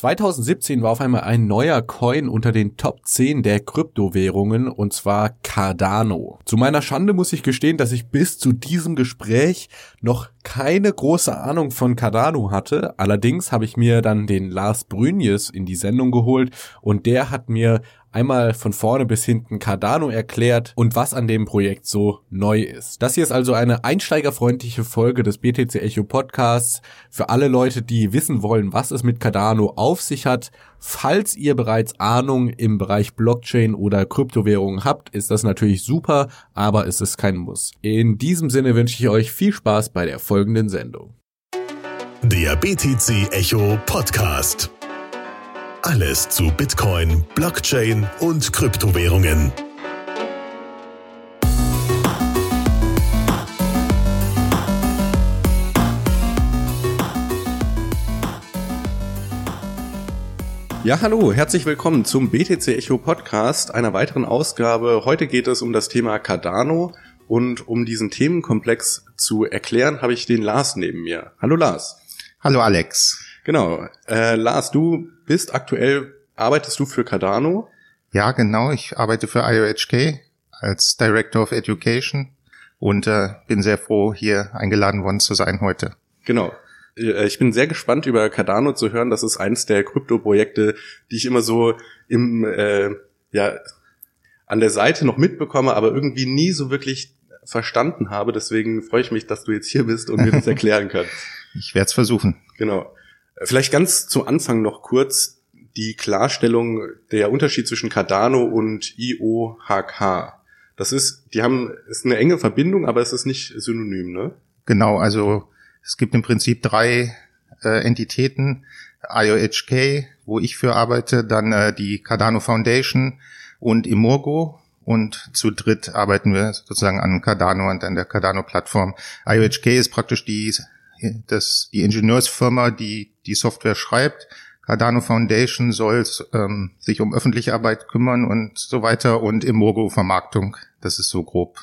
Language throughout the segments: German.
2017 war auf einmal ein neuer Coin unter den Top 10 der Kryptowährungen und zwar Cardano. Zu meiner Schande muss ich gestehen, dass ich bis zu diesem Gespräch noch keine große Ahnung von Cardano hatte. Allerdings habe ich mir dann den Lars Brünjes in die Sendung geholt und der hat mir einmal von vorne bis hinten Cardano erklärt und was an dem Projekt so neu ist. Das hier ist also eine einsteigerfreundliche Folge des BTC Echo Podcasts für alle Leute, die wissen wollen, was es mit Cardano auf sich hat. Falls ihr bereits Ahnung im Bereich Blockchain oder Kryptowährungen habt, ist das natürlich super, aber es ist kein Muss. In diesem Sinne wünsche ich euch viel Spaß bei der folgenden Sendung. Der BTC Echo Podcast. Alles zu Bitcoin, Blockchain und Kryptowährungen. Ja, hallo, herzlich willkommen zum BTC Echo Podcast, einer weiteren Ausgabe. Heute geht es um das Thema Cardano und um diesen Themenkomplex zu erklären, habe ich den Lars neben mir. Hallo Lars. Hallo Alex. Genau. Äh, Lars, du bist aktuell, arbeitest du für Cardano? Ja, genau. Ich arbeite für IOHK als Director of Education und äh, bin sehr froh, hier eingeladen worden zu sein heute. Genau. Äh, ich bin sehr gespannt, über Cardano zu hören. Das ist eins der Krypto-Projekte, die ich immer so im, äh, ja, an der Seite noch mitbekomme, aber irgendwie nie so wirklich verstanden habe. Deswegen freue ich mich, dass du jetzt hier bist und mir das erklären kannst. Ich werde es versuchen. Genau. Vielleicht ganz zu Anfang noch kurz die Klarstellung der Unterschied zwischen Cardano und IOHK. Das ist, die haben, ist eine enge Verbindung, aber es ist nicht synonym, ne? Genau, also es gibt im Prinzip drei äh, Entitäten. IOHK, wo ich für arbeite, dann äh, die Cardano Foundation und Imorgo. Und zu dritt arbeiten wir sozusagen an Cardano und an der Cardano-Plattform. IOHK ist praktisch die das, die Ingenieursfirma, die die Software schreibt. Cardano Foundation soll ähm, sich um öffentliche Arbeit kümmern und so weiter und Imogo Vermarktung. Das ist so grob.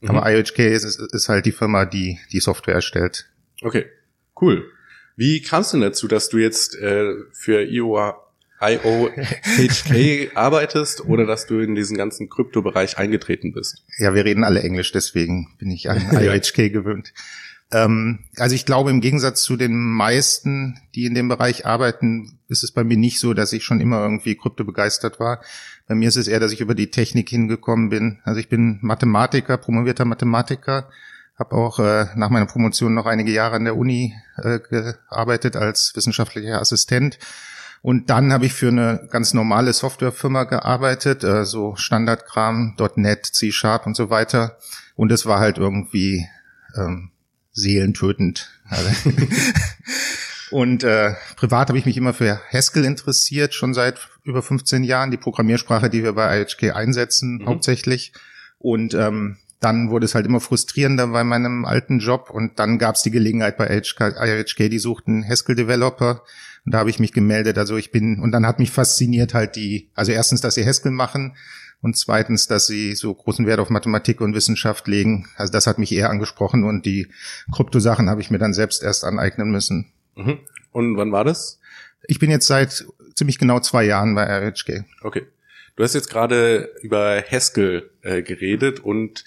Mhm. Aber IHK ist, ist, halt die Firma, die die Software erstellt. Okay, cool. Wie kamst du denn dazu, dass du jetzt äh, für IOA IOHK arbeitest oder dass du in diesen ganzen Kryptobereich eingetreten bist? Ja, wir reden alle Englisch, deswegen bin ich an IOHK gewöhnt. Ähm, also ich glaube, im Gegensatz zu den meisten, die in dem Bereich arbeiten, ist es bei mir nicht so, dass ich schon immer irgendwie krypto begeistert war. Bei mir ist es eher, dass ich über die Technik hingekommen bin. Also ich bin Mathematiker, promovierter Mathematiker, habe auch äh, nach meiner Promotion noch einige Jahre an der Uni äh, gearbeitet als wissenschaftlicher Assistent. Und dann habe ich für eine ganz normale Softwarefirma gearbeitet, äh, so Standardkram, .NET, C-Sharp und so weiter. Und es war halt irgendwie ähm, seelentötend. Also und äh, privat habe ich mich immer für Haskell interessiert, schon seit über 15 Jahren, die Programmiersprache, die wir bei IHK einsetzen, mhm. hauptsächlich. Und ähm, dann wurde es halt immer frustrierender bei meinem alten Job und dann gab es die Gelegenheit bei IHK, die suchten Haskell-Developer und da habe ich mich gemeldet. Also ich bin, und dann hat mich fasziniert halt die, also erstens, dass sie Haskell machen und zweitens, dass sie so großen Wert auf Mathematik und Wissenschaft legen. Also das hat mich eher angesprochen und die Kryptosachen habe ich mir dann selbst erst aneignen müssen. Mhm. Und wann war das? Ich bin jetzt seit ziemlich genau zwei Jahren bei RHG. Okay. Du hast jetzt gerade über Haskell äh, geredet und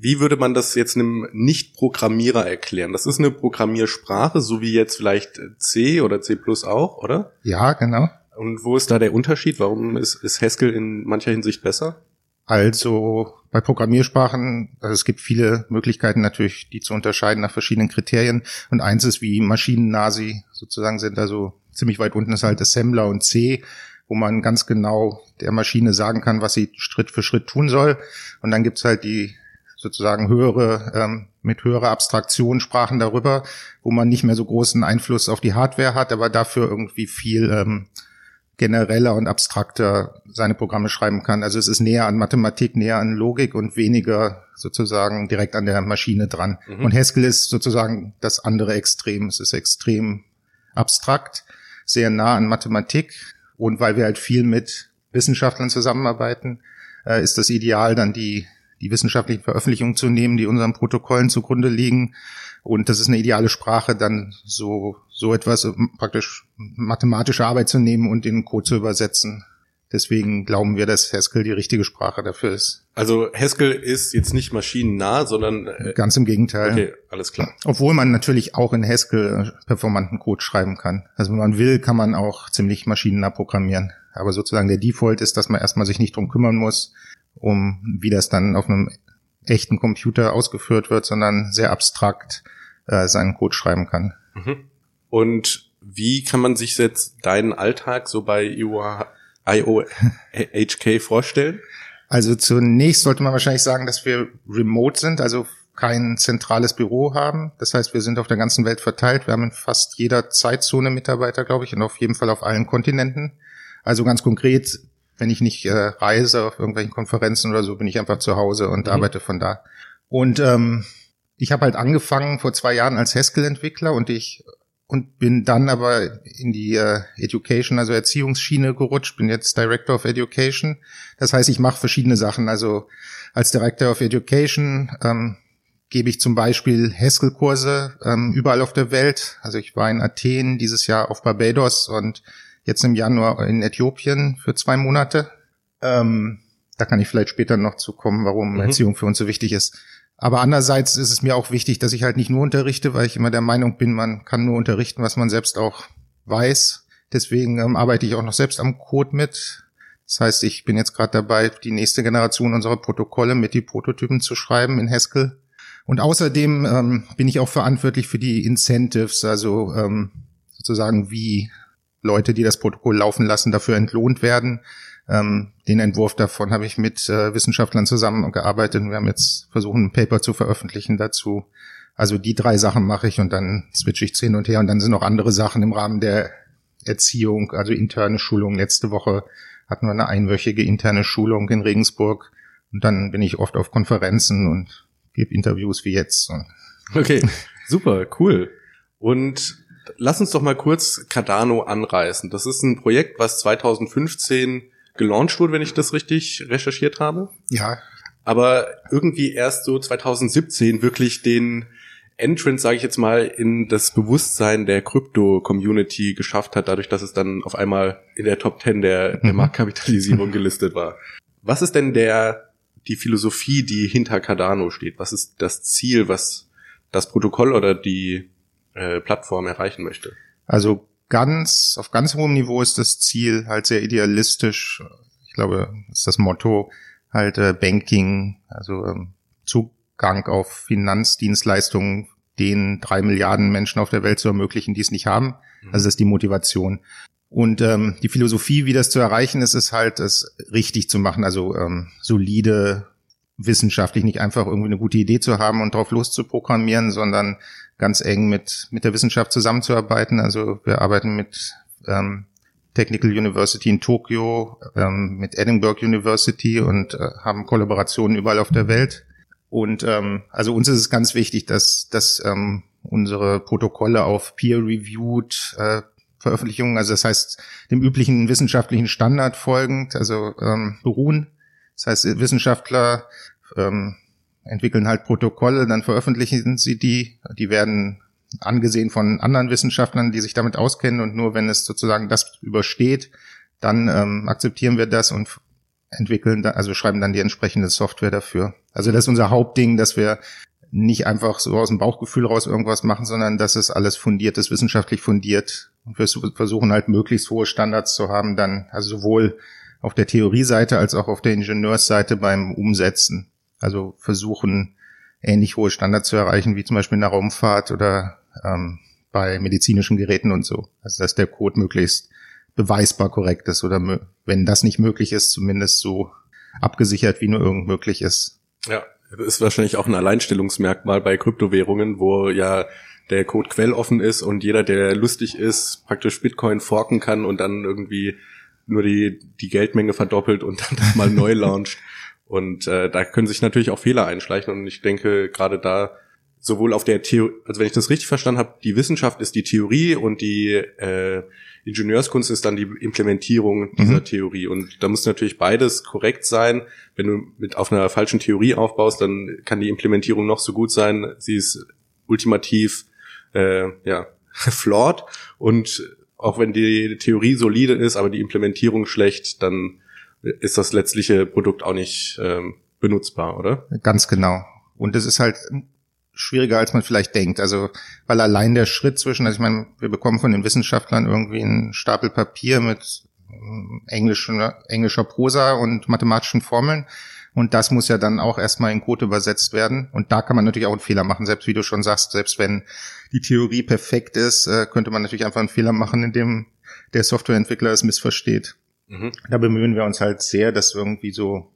wie würde man das jetzt einem Nicht-Programmierer erklären? Das ist eine Programmiersprache, so wie jetzt vielleicht C oder C plus auch, oder? Ja, genau. Und wo ist da der Unterschied? Warum ist, ist Haskell in mancher Hinsicht besser? Also bei Programmiersprachen, also es gibt viele Möglichkeiten natürlich, die zu unterscheiden nach verschiedenen Kriterien. Und eins ist, wie maschinennah sie sozusagen sind. Also ziemlich weit unten ist halt Assembler und C, wo man ganz genau der Maschine sagen kann, was sie Schritt für Schritt tun soll. Und dann gibt's halt die sozusagen höhere, ähm, mit höherer Abstraktion Sprachen darüber, wo man nicht mehr so großen Einfluss auf die Hardware hat, aber dafür irgendwie viel ähm, genereller und abstrakter seine Programme schreiben kann. Also es ist näher an Mathematik, näher an Logik und weniger sozusagen direkt an der Maschine dran. Mhm. Und Haskell ist sozusagen das andere Extrem. Es ist extrem abstrakt, sehr nah an Mathematik. Und weil wir halt viel mit Wissenschaftlern zusammenarbeiten, äh, ist das ideal, dann die, die wissenschaftlichen Veröffentlichungen zu nehmen, die unseren Protokollen zugrunde liegen. Und das ist eine ideale Sprache, dann so, so etwas äh, praktisch mathematische Arbeit zu nehmen und in Code zu übersetzen. Deswegen glauben wir, dass Haskell die richtige Sprache dafür ist. Also Haskell ist jetzt nicht maschinennah, sondern äh, ganz im Gegenteil. Okay, alles klar. Obwohl man natürlich auch in Haskell äh, performanten Code schreiben kann. Also wenn man will, kann man auch ziemlich maschinennah programmieren. Aber sozusagen der Default ist, dass man erstmal sich nicht drum kümmern muss, um wie das dann auf einem echten Computer ausgeführt wird, sondern sehr abstrakt äh, seinen Code schreiben kann. Mhm. Und wie kann man sich jetzt deinen Alltag so bei IOHK vorstellen? Also zunächst sollte man wahrscheinlich sagen, dass wir remote sind, also kein zentrales Büro haben. Das heißt, wir sind auf der ganzen Welt verteilt. Wir haben in fast jeder Zeitzone Mitarbeiter, glaube ich, und auf jeden Fall auf allen Kontinenten. Also ganz konkret, wenn ich nicht äh, reise auf irgendwelchen Konferenzen oder so, bin ich einfach zu Hause und mhm. arbeite von da. Und ähm, ich habe halt angefangen vor zwei Jahren als Haskell-Entwickler und ich und bin dann aber in die äh, Education, also Erziehungsschiene gerutscht, bin jetzt Director of Education. Das heißt, ich mache verschiedene Sachen. Also als Director of Education ähm, gebe ich zum Beispiel Haskell-Kurse ähm, überall auf der Welt. Also ich war in Athen dieses Jahr auf Barbados und jetzt im Januar in Äthiopien für zwei Monate. Ähm, da kann ich vielleicht später noch zu kommen, warum mhm. Erziehung für uns so wichtig ist. Aber andererseits ist es mir auch wichtig, dass ich halt nicht nur unterrichte, weil ich immer der Meinung bin, man kann nur unterrichten, was man selbst auch weiß. Deswegen ähm, arbeite ich auch noch selbst am Code mit. Das heißt, ich bin jetzt gerade dabei, die nächste Generation unserer Protokolle mit die Prototypen zu schreiben in Haskell. Und außerdem ähm, bin ich auch verantwortlich für die Incentives, also ähm, sozusagen wie Leute, die das Protokoll laufen lassen, dafür entlohnt werden. Ähm, den Entwurf davon habe ich mit äh, Wissenschaftlern zusammengearbeitet. Wir haben jetzt versucht, ein Paper zu veröffentlichen dazu. Also die drei Sachen mache ich und dann switche ich hin und her. Und dann sind noch andere Sachen im Rahmen der Erziehung, also interne Schulung. Letzte Woche hatten wir eine einwöchige interne Schulung in Regensburg. Und dann bin ich oft auf Konferenzen und gebe Interviews wie jetzt. Okay, super, cool. Und lass uns doch mal kurz Cardano anreißen. Das ist ein Projekt, was 2015 gelauncht wurde, wenn ich das richtig recherchiert habe. Ja. Aber irgendwie erst so 2017 wirklich den Entrance, sage ich jetzt mal, in das Bewusstsein der Krypto-Community geschafft hat, dadurch, dass es dann auf einmal in der Top 10 der, der mhm. Marktkapitalisierung gelistet war. Was ist denn der die Philosophie, die hinter Cardano steht? Was ist das Ziel, was das Protokoll oder die äh, Plattform erreichen möchte? Also ganz, auf ganz hohem Niveau ist das Ziel halt sehr idealistisch. Ich glaube, ist das Motto halt äh, Banking, also ähm, Zugang auf Finanzdienstleistungen den drei Milliarden Menschen auf der Welt zu ermöglichen, die es nicht haben. Mhm. Also das ist die Motivation. Und ähm, die Philosophie, wie das zu erreichen ist, ist halt, es richtig zu machen, also ähm, solide wissenschaftlich nicht einfach irgendwie eine gute Idee zu haben und drauf loszuprogrammieren, sondern ganz eng mit, mit der Wissenschaft zusammenzuarbeiten. Also wir arbeiten mit ähm, Technical University in Tokio, ähm, mit Edinburgh University und äh, haben Kollaborationen überall auf der Welt. Und ähm, also uns ist es ganz wichtig, dass, dass ähm, unsere Protokolle auf peer-reviewed äh, Veröffentlichungen, also das heißt dem üblichen wissenschaftlichen Standard folgend, also ähm, beruhen. Das heißt, Wissenschaftler ähm, entwickeln halt Protokolle, dann veröffentlichen sie die, die werden angesehen von anderen Wissenschaftlern, die sich damit auskennen und nur wenn es sozusagen das übersteht, dann ähm, akzeptieren wir das und entwickeln, da, also schreiben dann die entsprechende Software dafür. Also das ist unser Hauptding, dass wir nicht einfach so aus dem Bauchgefühl raus irgendwas machen, sondern dass es alles fundiert ist, wissenschaftlich fundiert. Und wir versuchen halt möglichst hohe Standards zu haben, dann also sowohl auf der Theorieseite als auch auf der Ingenieursseite beim Umsetzen. Also versuchen, ähnlich hohe Standards zu erreichen, wie zum Beispiel in der Raumfahrt oder ähm, bei medizinischen Geräten und so. Also dass der Code möglichst beweisbar korrekt ist oder wenn das nicht möglich ist, zumindest so abgesichert, wie nur irgend möglich ist. Ja, das ist wahrscheinlich auch ein Alleinstellungsmerkmal bei Kryptowährungen, wo ja der Code quelloffen ist und jeder, der lustig ist, praktisch Bitcoin forken kann und dann irgendwie nur die, die Geldmenge verdoppelt und dann das mal neu launcht. Und äh, da können sich natürlich auch Fehler einschleichen und ich denke, gerade da sowohl auf der Theorie, also wenn ich das richtig verstanden habe, die Wissenschaft ist die Theorie und die äh, Ingenieurskunst ist dann die Implementierung dieser mhm. Theorie. Und da muss natürlich beides korrekt sein. Wenn du mit auf einer falschen Theorie aufbaust, dann kann die Implementierung noch so gut sein. Sie ist ultimativ äh, ja flawed und auch wenn die Theorie solide ist, aber die Implementierung schlecht, dann ist das letztliche Produkt auch nicht ähm, benutzbar, oder? Ganz genau. Und es ist halt schwieriger, als man vielleicht denkt. Also, weil allein der Schritt zwischen, also ich meine, wir bekommen von den Wissenschaftlern irgendwie einen Stapel Papier mit ähm, englischen, englischer Prosa und mathematischen Formeln. Und das muss ja dann auch erstmal in Code übersetzt werden. Und da kann man natürlich auch einen Fehler machen, selbst wie du schon sagst, selbst wenn die Theorie perfekt ist, äh, könnte man natürlich einfach einen Fehler machen, indem der Softwareentwickler es missversteht. Mhm. Da bemühen wir uns halt sehr, das irgendwie so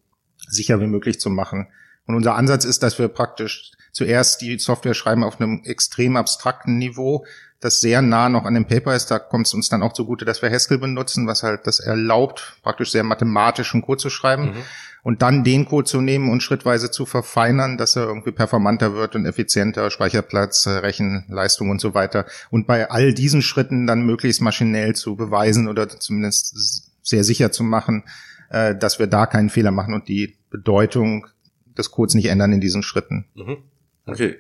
sicher wie möglich zu machen. Und unser Ansatz ist, dass wir praktisch zuerst die Software schreiben auf einem extrem abstrakten Niveau, das sehr nah noch an dem Paper ist. Da kommt es uns dann auch zugute, dass wir Haskell benutzen, was halt das erlaubt, praktisch sehr mathematischen Code zu schreiben. Mhm. Und dann den Code zu nehmen und schrittweise zu verfeinern, dass er irgendwie performanter wird und effizienter, Speicherplatz, äh, Rechenleistung und so weiter. Und bei all diesen Schritten dann möglichst maschinell zu beweisen oder zumindest sehr sicher zu machen, äh, dass wir da keinen Fehler machen und die Bedeutung des Codes nicht ändern in diesen Schritten. Mhm. Okay,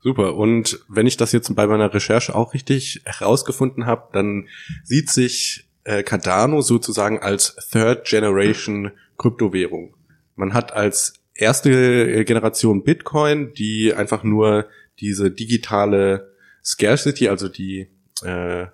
super. Und wenn ich das jetzt bei meiner Recherche auch richtig herausgefunden habe, dann sieht sich äh, Cardano sozusagen als Third Generation Kryptowährung. Man hat als erste Generation Bitcoin, die einfach nur diese digitale Scarcity, also die äh,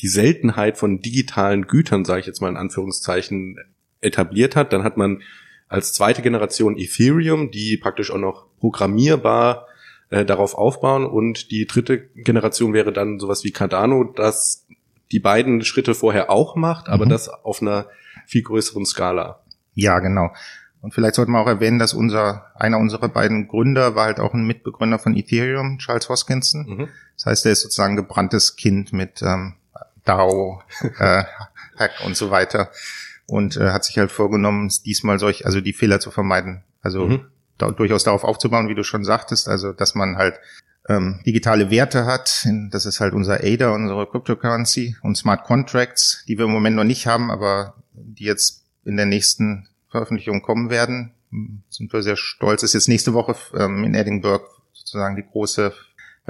die Seltenheit von digitalen Gütern, sage ich jetzt mal in Anführungszeichen, etabliert hat. Dann hat man als zweite Generation Ethereum, die praktisch auch noch programmierbar äh, darauf aufbauen. Und die dritte Generation wäre dann sowas wie Cardano, das die beiden Schritte vorher auch macht, aber mhm. das auf einer viel größeren Skala. Ja, genau. Und vielleicht sollten wir auch erwähnen, dass unser, einer unserer beiden Gründer war halt auch ein Mitbegründer von Ethereum, Charles Hoskinson. Mhm. Das heißt, er ist sozusagen gebranntes Kind mit ähm, DAO, äh, Hack und so weiter. Und äh, hat sich halt vorgenommen, diesmal solch, also die Fehler zu vermeiden. Also mhm da, durchaus darauf aufzubauen, wie du schon sagtest, also dass man halt ähm, digitale Werte hat. Das ist halt unser ADA, unsere Cryptocurrency und Smart Contracts, die wir im Moment noch nicht haben, aber die jetzt in der nächsten Veröffentlichung kommen werden. Sind wir sehr stolz. Ist jetzt nächste Woche ähm, in Edinburgh sozusagen die große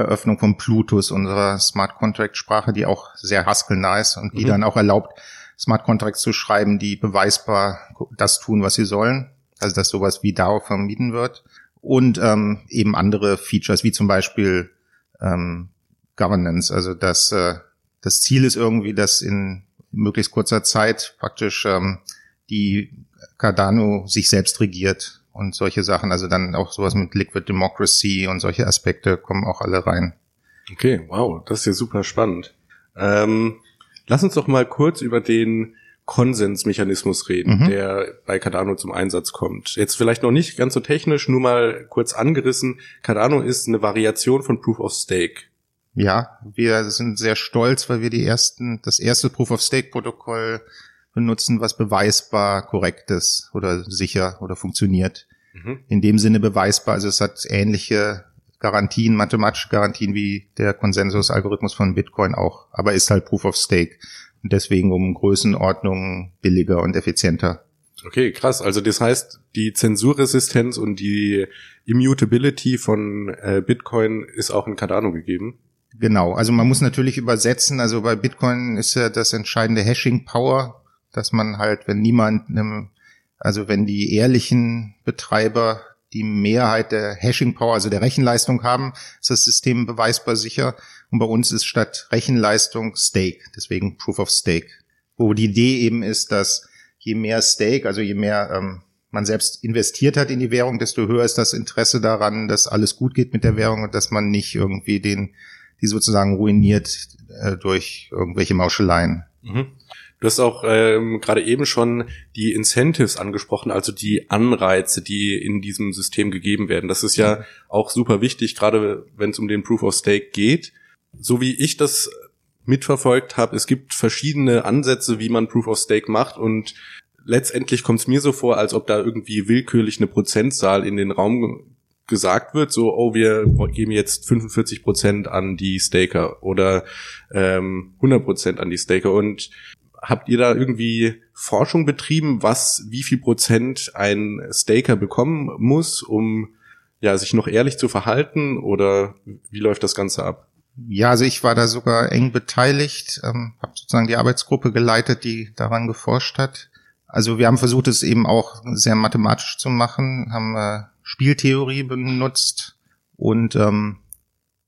Eröffnung von Plutus, unserer Smart Contract Sprache, die auch sehr Haskell-nah ist und die mhm. dann auch erlaubt, Smart Contracts zu schreiben, die beweisbar das tun, was sie sollen. Also dass sowas wie DAO vermieden wird. Und ähm, eben andere Features wie zum Beispiel ähm, Governance, also dass äh, das Ziel ist irgendwie, dass in möglichst kurzer Zeit praktisch ähm, die Cardano sich selbst regiert und solche Sachen, also dann auch sowas mit Liquid Democracy und solche Aspekte kommen auch alle rein. Okay, wow, das ist ja super spannend. Ähm, lass uns doch mal kurz über den Konsensmechanismus reden, mhm. der bei Cardano zum Einsatz kommt. Jetzt vielleicht noch nicht ganz so technisch, nur mal kurz angerissen. Cardano ist eine Variation von Proof of Stake. Ja, wir sind sehr stolz, weil wir die ersten, das erste Proof of Stake Protokoll benutzen, was beweisbar korrekt ist oder sicher oder funktioniert. Mhm. In dem Sinne beweisbar, also es hat ähnliche Garantien, mathematische Garantien wie der Konsensusalgorithmus von Bitcoin auch, aber ist halt Proof of Stake und deswegen um Größenordnung billiger und effizienter. Okay, krass. Also das heißt, die Zensurresistenz und die Immutability von äh, Bitcoin ist auch in Cardano gegeben. Genau. Also man muss natürlich übersetzen. Also bei Bitcoin ist ja das entscheidende Hashing Power, dass man halt, wenn niemand, also wenn die ehrlichen Betreiber die Mehrheit der Hashing Power, also der Rechenleistung haben, ist das System beweisbar sicher. Und bei uns ist statt Rechenleistung Stake, deswegen Proof of Stake. Wo die Idee eben ist, dass je mehr Stake, also je mehr ähm, man selbst investiert hat in die Währung, desto höher ist das Interesse daran, dass alles gut geht mit der Währung und dass man nicht irgendwie den, die sozusagen ruiniert äh, durch irgendwelche Mauscheleien. Mhm. Du hast auch ähm, gerade eben schon die Incentives angesprochen, also die Anreize, die in diesem System gegeben werden. Das ist ja auch super wichtig, gerade wenn es um den Proof of Stake geht. So wie ich das mitverfolgt habe, es gibt verschiedene Ansätze, wie man Proof of Stake macht und letztendlich kommt es mir so vor, als ob da irgendwie willkürlich eine Prozentzahl in den Raum gesagt wird, so, oh, wir geben jetzt 45 Prozent an die Staker oder ähm, 100 Prozent an die Staker. Und habt ihr da irgendwie Forschung betrieben, was, wie viel Prozent ein Staker bekommen muss, um ja sich noch ehrlich zu verhalten? Oder wie läuft das Ganze ab? Ja, also ich war da sogar eng beteiligt, ähm, habe sozusagen die Arbeitsgruppe geleitet, die daran geforscht hat. Also wir haben versucht, es eben auch sehr mathematisch zu machen, haben äh, Spieltheorie benutzt und ähm,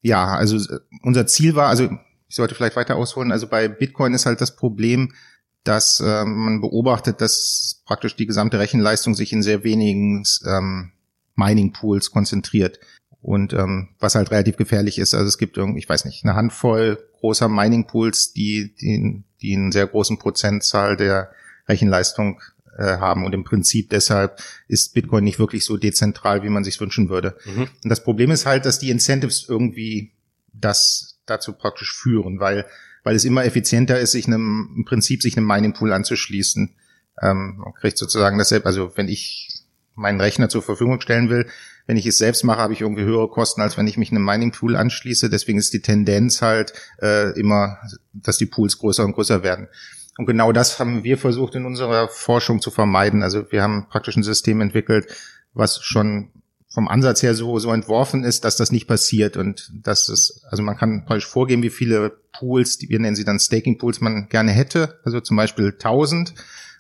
ja, also unser Ziel war, also ich sollte vielleicht weiter ausholen, also bei Bitcoin ist halt das Problem, dass äh, man beobachtet, dass praktisch die gesamte Rechenleistung sich in sehr wenigen ähm, Mining Pools konzentriert und ähm, was halt relativ gefährlich ist. Also es gibt irgendwie, ich weiß nicht, eine Handvoll großer Mining Pools, die die, die einen sehr großen Prozentzahl der Rechenleistung äh, haben. Und im Prinzip deshalb ist Bitcoin nicht wirklich so dezentral, wie man sich wünschen würde. Mhm. Und das Problem ist halt, dass die Incentives irgendwie das dazu praktisch führen, weil, weil es immer effizienter ist, sich einem, im Prinzip sich einem Mining Pool anzuschließen. Ähm, man kriegt sozusagen dasselbe, also wenn ich meinen Rechner zur Verfügung stellen will, wenn ich es selbst mache, habe ich irgendwie höhere Kosten, als wenn ich mich einem Mining Pool anschließe. Deswegen ist die Tendenz halt äh, immer, dass die Pools größer und größer werden. Und genau das haben wir versucht in unserer Forschung zu vermeiden. Also wir haben praktisch ein System entwickelt, was schon vom Ansatz her so, so entworfen ist, dass das nicht passiert und dass es, also man kann praktisch vorgeben, wie viele Pools, wir nennen sie dann Staking Pools, man gerne hätte, also zum Beispiel 1000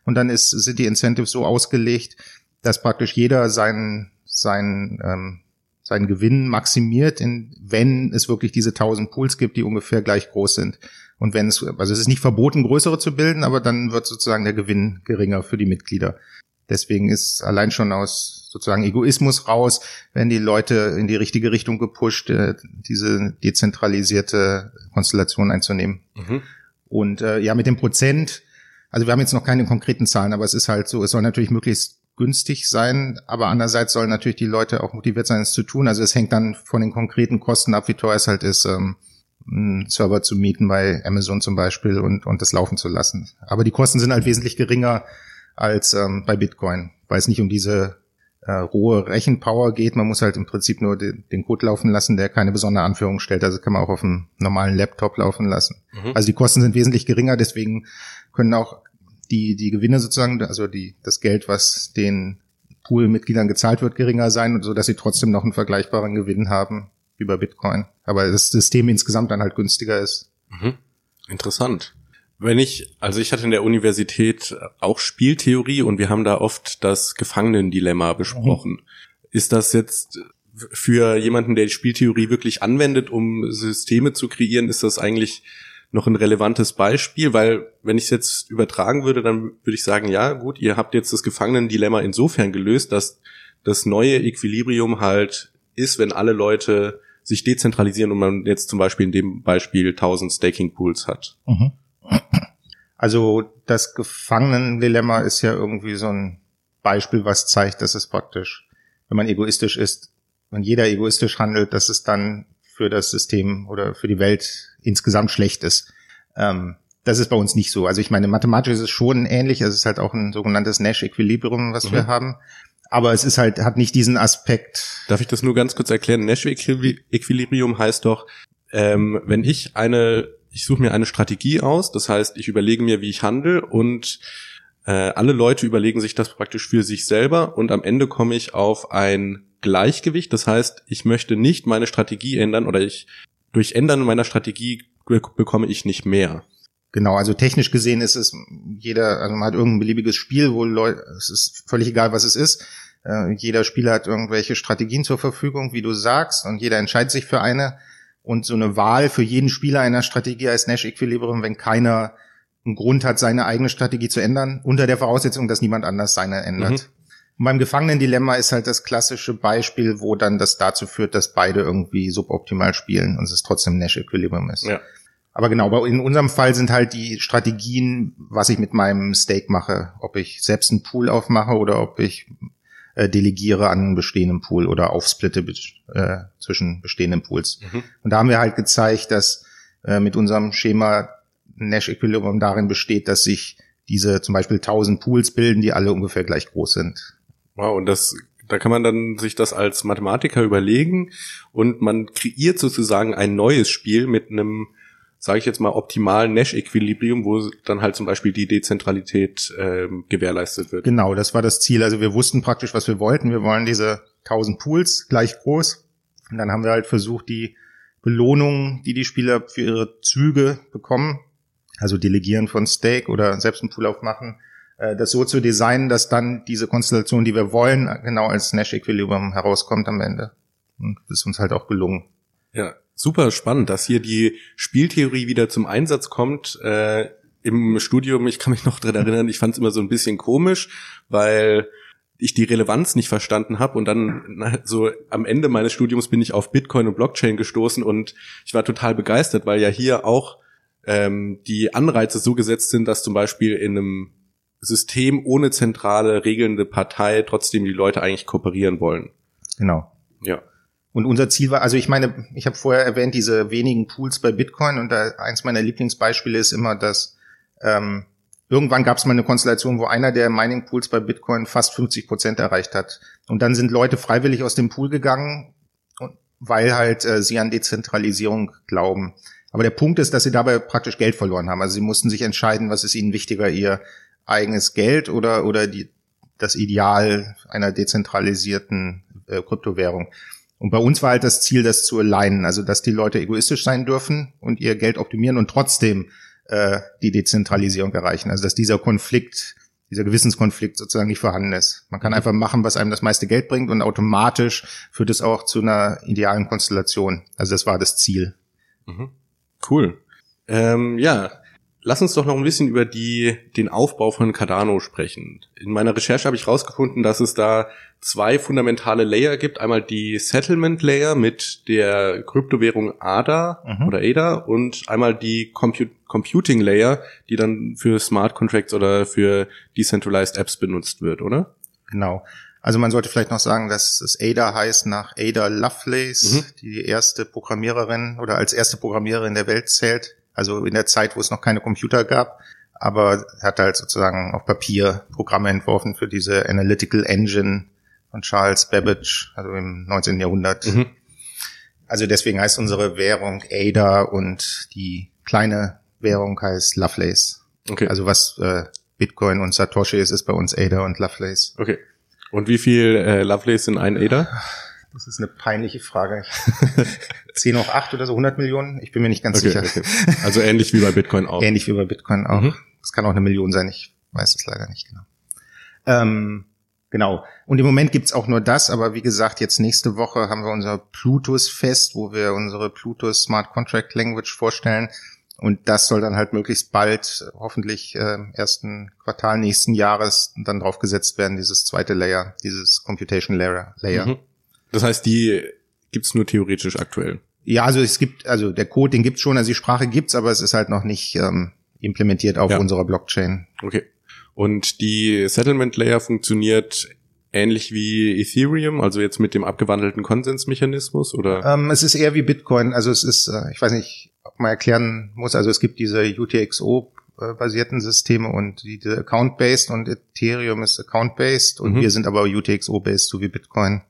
und dann ist, sind die Incentives so ausgelegt, dass praktisch jeder seinen, seinen, ähm, seinen Gewinn maximiert, in, wenn es wirklich diese 1000 Pools gibt, die ungefähr gleich groß sind. Und wenn es, also es ist nicht verboten, größere zu bilden, aber dann wird sozusagen der Gewinn geringer für die Mitglieder. Deswegen ist allein schon aus sozusagen Egoismus raus, wenn die Leute in die richtige Richtung gepusht, äh, diese dezentralisierte Konstellation einzunehmen. Mhm. Und äh, ja, mit dem Prozent, also wir haben jetzt noch keine konkreten Zahlen, aber es ist halt so, es soll natürlich möglichst günstig sein, aber andererseits sollen natürlich die Leute auch motiviert sein, es zu tun. Also es hängt dann von den konkreten Kosten ab, wie teuer es halt ist. Ähm, einen Server zu mieten bei Amazon zum Beispiel und, und das laufen zu lassen. Aber die Kosten sind halt wesentlich geringer als ähm, bei Bitcoin, weil es nicht um diese äh, rohe Rechenpower geht. Man muss halt im Prinzip nur den, den Code laufen lassen, der keine besondere Anführung stellt. Also kann man auch auf einem normalen Laptop laufen lassen. Mhm. Also die Kosten sind wesentlich geringer, deswegen können auch die, die Gewinne sozusagen, also die, das Geld, was den Pool-Mitgliedern gezahlt wird, geringer sein, so dass sie trotzdem noch einen vergleichbaren Gewinn haben über Bitcoin. Aber das System insgesamt dann halt günstiger ist. Mhm. Interessant. Wenn ich, also ich hatte in der Universität auch Spieltheorie und wir haben da oft das Gefangenendilemma besprochen. Mhm. Ist das jetzt für jemanden, der die Spieltheorie wirklich anwendet, um Systeme zu kreieren, ist das eigentlich noch ein relevantes Beispiel, weil wenn ich es jetzt übertragen würde, dann würde ich sagen, ja, gut, ihr habt jetzt das Gefangenendilemma insofern gelöst, dass das neue Equilibrium halt ist, wenn alle Leute sich dezentralisieren und man jetzt zum Beispiel in dem Beispiel 1000 Staking Pools hat. Mhm. Also das Gefangenendilemma ist ja irgendwie so ein Beispiel, was zeigt, dass es praktisch, wenn man egoistisch ist, wenn jeder egoistisch handelt, dass es dann für das System oder für die Welt insgesamt schlecht ist. Ähm, das ist bei uns nicht so. Also ich meine, mathematisch ist es schon ähnlich. Es ist halt auch ein sogenanntes Nash-Equilibrium, was mhm. wir haben aber es ist halt, hat nicht diesen Aspekt. Darf ich das nur ganz kurz erklären? Nash-Equilibrium heißt doch, ähm, wenn ich eine, ich suche mir eine Strategie aus, das heißt, ich überlege mir, wie ich handle und äh, alle Leute überlegen sich das praktisch für sich selber und am Ende komme ich auf ein Gleichgewicht. Das heißt, ich möchte nicht meine Strategie ändern oder ich durch Ändern meiner Strategie bekomme ich nicht mehr. Genau, also technisch gesehen ist es jeder, also man hat irgendein beliebiges Spiel, wo Leute, es ist völlig egal, was es ist. Äh, jeder Spieler hat irgendwelche Strategien zur Verfügung, wie du sagst, und jeder entscheidet sich für eine. Und so eine Wahl für jeden Spieler einer Strategie als Nash Equilibrium, wenn keiner einen Grund hat, seine eigene Strategie zu ändern, unter der Voraussetzung, dass niemand anders seine ändert. Mhm. Und beim Gefangenendilemma ist halt das klassische Beispiel, wo dann das dazu führt, dass beide irgendwie suboptimal spielen und es trotzdem Nash Equilibrium ist. Ja. Aber genau, in unserem Fall sind halt die Strategien, was ich mit meinem Stake mache, ob ich selbst einen Pool aufmache oder ob ich äh, delegiere an einen bestehenden Pool oder aufsplitte äh, zwischen bestehenden Pools. Mhm. Und da haben wir halt gezeigt, dass äh, mit unserem Schema Nash Equilibrium darin besteht, dass sich diese zum Beispiel 1000 Pools bilden, die alle ungefähr gleich groß sind. Wow, und das Da kann man dann sich das als Mathematiker überlegen und man kreiert sozusagen ein neues Spiel mit einem, sage ich jetzt mal, optimalen Nash-Equilibrium, wo dann halt zum Beispiel die Dezentralität ähm, gewährleistet wird. Genau, das war das Ziel. Also wir wussten praktisch, was wir wollten. Wir wollen diese 1000 Pools gleich groß. Und dann haben wir halt versucht, die Belohnungen, die die Spieler für ihre Züge bekommen, also Delegieren von Stake oder selbst einen Pool aufmachen, äh, das so zu designen, dass dann diese Konstellation, die wir wollen, genau als Nash Equilibrium herauskommt am Ende. Und das ist uns halt auch gelungen. Ja, super spannend, dass hier die Spieltheorie wieder zum Einsatz kommt. Äh, Im Studium, ich kann mich noch dran erinnern, ich fand es immer so ein bisschen komisch, weil ich die Relevanz nicht verstanden habe und dann na, so am Ende meines Studiums bin ich auf Bitcoin und Blockchain gestoßen und ich war total begeistert, weil ja hier auch ähm, die Anreize so gesetzt sind, dass zum Beispiel in einem System ohne zentrale regelnde Partei trotzdem die Leute eigentlich kooperieren wollen. Genau. Ja. Und unser Ziel war, also ich meine, ich habe vorher erwähnt, diese wenigen Pools bei Bitcoin und da eins meiner Lieblingsbeispiele ist immer, dass ähm, irgendwann gab es mal eine Konstellation, wo einer der Mining Pools bei Bitcoin fast 50 Prozent erreicht hat. Und dann sind Leute freiwillig aus dem Pool gegangen, weil halt äh, sie an Dezentralisierung glauben. Aber der Punkt ist, dass sie dabei praktisch Geld verloren haben. Also sie mussten sich entscheiden, was ist ihnen wichtiger, ihr eigenes Geld oder, oder die, das Ideal einer dezentralisierten äh, Kryptowährung. Und bei uns war halt das Ziel, das zu alignen, also dass die Leute egoistisch sein dürfen und ihr Geld optimieren und trotzdem äh, die Dezentralisierung erreichen. Also dass dieser Konflikt, dieser Gewissenskonflikt sozusagen nicht vorhanden ist. Man kann einfach machen, was einem das meiste Geld bringt und automatisch führt es auch zu einer idealen Konstellation. Also das war das Ziel. Mhm. Cool. Ähm, ja, Lass uns doch noch ein bisschen über die, den Aufbau von Cardano sprechen. In meiner Recherche habe ich rausgefunden, dass es da zwei fundamentale Layer gibt. Einmal die Settlement Layer mit der Kryptowährung ADA mhm. oder ADA und einmal die Compu Computing Layer, die dann für Smart Contracts oder für Decentralized Apps benutzt wird, oder? Genau. Also man sollte vielleicht noch sagen, dass es Ada heißt nach Ada Lovelace, mhm. die erste Programmiererin oder als erste Programmiererin der Welt zählt also in der Zeit, wo es noch keine Computer gab. Aber er hat halt sozusagen auf Papier Programme entworfen für diese Analytical Engine von Charles Babbage, also im 19. Jahrhundert. Mhm. Also deswegen heißt unsere Währung ADA und die kleine Währung heißt Lovelace. Okay. Also was äh, Bitcoin und Satoshi ist, ist bei uns ADA und Lovelace. Okay. Und wie viel äh, Lovelace in ein ADA? Das ist eine peinliche Frage. 10 hoch 8 oder so, 100 Millionen? Ich bin mir nicht ganz okay, sicher. Okay. Also ähnlich wie bei Bitcoin auch. Ähnlich wie bei Bitcoin auch. Mhm. Das kann auch eine Million sein, ich weiß es leider nicht genau. Ähm, genau. Und im Moment gibt's auch nur das, aber wie gesagt, jetzt nächste Woche haben wir unser Plutus-Fest, wo wir unsere Plutus Smart Contract Language vorstellen. Und das soll dann halt möglichst bald, hoffentlich äh, ersten Quartal nächsten Jahres, dann draufgesetzt werden, dieses zweite Layer, dieses Computation Layer. Layer. Mhm. Das heißt, die gibt's nur theoretisch aktuell. Ja, also es gibt, also der Code, den gibt's schon, also die Sprache gibt's, aber es ist halt noch nicht ähm, implementiert auf ja. unserer Blockchain. Okay. Und die Settlement Layer funktioniert ähnlich wie Ethereum, also jetzt mit dem abgewandelten Konsensmechanismus oder? Ähm, es ist eher wie Bitcoin. Also es ist, äh, ich weiß nicht, ob man erklären muss. Also es gibt diese UTXO basierten Systeme und diese Account-based und Ethereum ist Account-based und mhm. wir sind aber UTXO-based, so wie Bitcoin.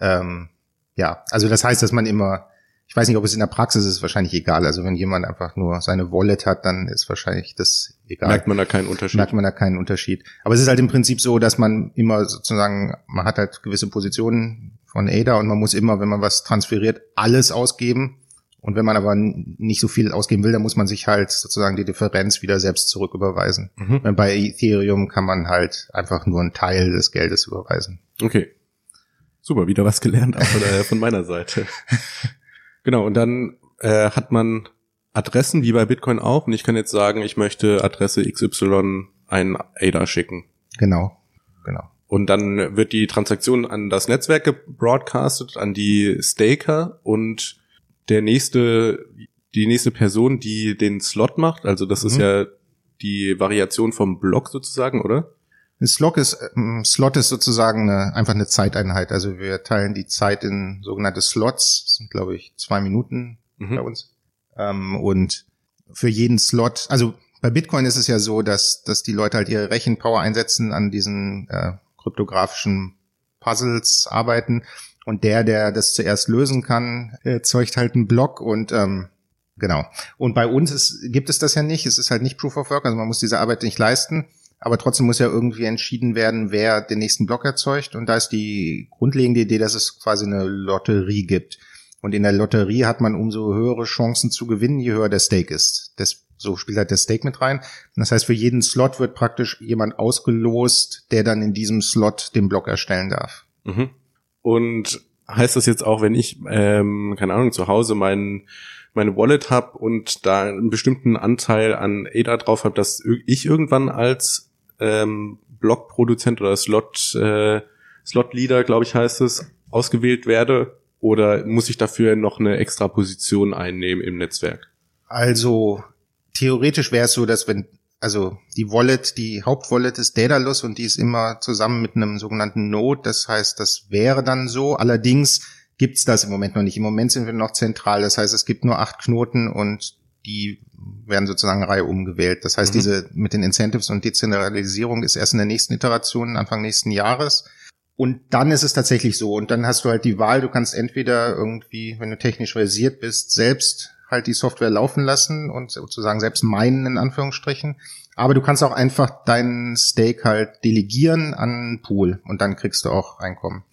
Ähm, ja, also das heißt, dass man immer, ich weiß nicht, ob es in der Praxis ist, wahrscheinlich egal. Also wenn jemand einfach nur seine Wallet hat, dann ist wahrscheinlich das egal. Merkt man da keinen Unterschied? Merkt man da keinen Unterschied. Aber es ist halt im Prinzip so, dass man immer sozusagen, man hat halt gewisse Positionen von ADA und man muss immer, wenn man was transferiert, alles ausgeben. Und wenn man aber nicht so viel ausgeben will, dann muss man sich halt sozusagen die Differenz wieder selbst zurücküberweisen. Mhm. Bei Ethereum kann man halt einfach nur einen Teil des Geldes überweisen. Okay. Super, wieder was gelernt auch von, äh, von meiner Seite. genau, und dann äh, hat man Adressen wie bei Bitcoin auch. Und ich kann jetzt sagen, ich möchte Adresse XY ein ADA schicken. Genau, genau. Und dann wird die Transaktion an das Netzwerk gebroadcastet, an die Staker und der nächste, die nächste Person, die den Slot macht, also das mhm. ist ja die Variation vom Block sozusagen, oder? Ein Slot ist, ähm, Slot ist sozusagen eine, einfach eine Zeiteinheit. Also wir teilen die Zeit in sogenannte Slots. Das sind, glaube ich, zwei Minuten mhm. bei uns. Ähm, und für jeden Slot, also bei Bitcoin ist es ja so, dass, dass die Leute halt ihre Rechenpower einsetzen an diesen äh, kryptografischen Puzzles arbeiten. Und der, der das zuerst lösen kann, erzeugt halt einen Block und ähm, genau. Und bei uns ist, gibt es das ja nicht. Es ist halt nicht Proof of Work, also man muss diese Arbeit nicht leisten. Aber trotzdem muss ja irgendwie entschieden werden, wer den nächsten Block erzeugt. Und da ist die grundlegende Idee, dass es quasi eine Lotterie gibt. Und in der Lotterie hat man umso höhere Chancen zu gewinnen, je höher der Stake ist. Das, so spielt halt der Stake mit rein. Das heißt, für jeden Slot wird praktisch jemand ausgelost, der dann in diesem Slot den Block erstellen darf. Mhm. Und heißt das jetzt auch, wenn ich, ähm, keine Ahnung, zu Hause mein, meine Wallet habe und da einen bestimmten Anteil an ADA drauf habe, dass ich irgendwann als ähm, Blockproduzent oder Slot, äh, Slot Leader, glaube ich, heißt es, ausgewählt werde? Oder muss ich dafür noch eine extra Position einnehmen im Netzwerk? Also theoretisch wäre es so, dass wenn also die Wallet, die Hauptwallet ist Daedalus und die ist immer zusammen mit einem sogenannten Node. Das heißt, das wäre dann so. Allerdings gibt's das im Moment noch nicht. Im Moment sind wir noch zentral. Das heißt, es gibt nur acht Knoten und die werden sozusagen Reihe umgewählt. Das heißt, mhm. diese mit den Incentives und Dezentralisierung ist erst in der nächsten Iteration, Anfang nächsten Jahres. Und dann ist es tatsächlich so. Und dann hast du halt die Wahl, du kannst entweder irgendwie, wenn du technisch versiert bist, selbst halt die Software laufen lassen und sozusagen selbst meinen in Anführungsstrichen. Aber du kannst auch einfach deinen Stake halt delegieren an einen Pool und dann kriegst du auch Einkommen.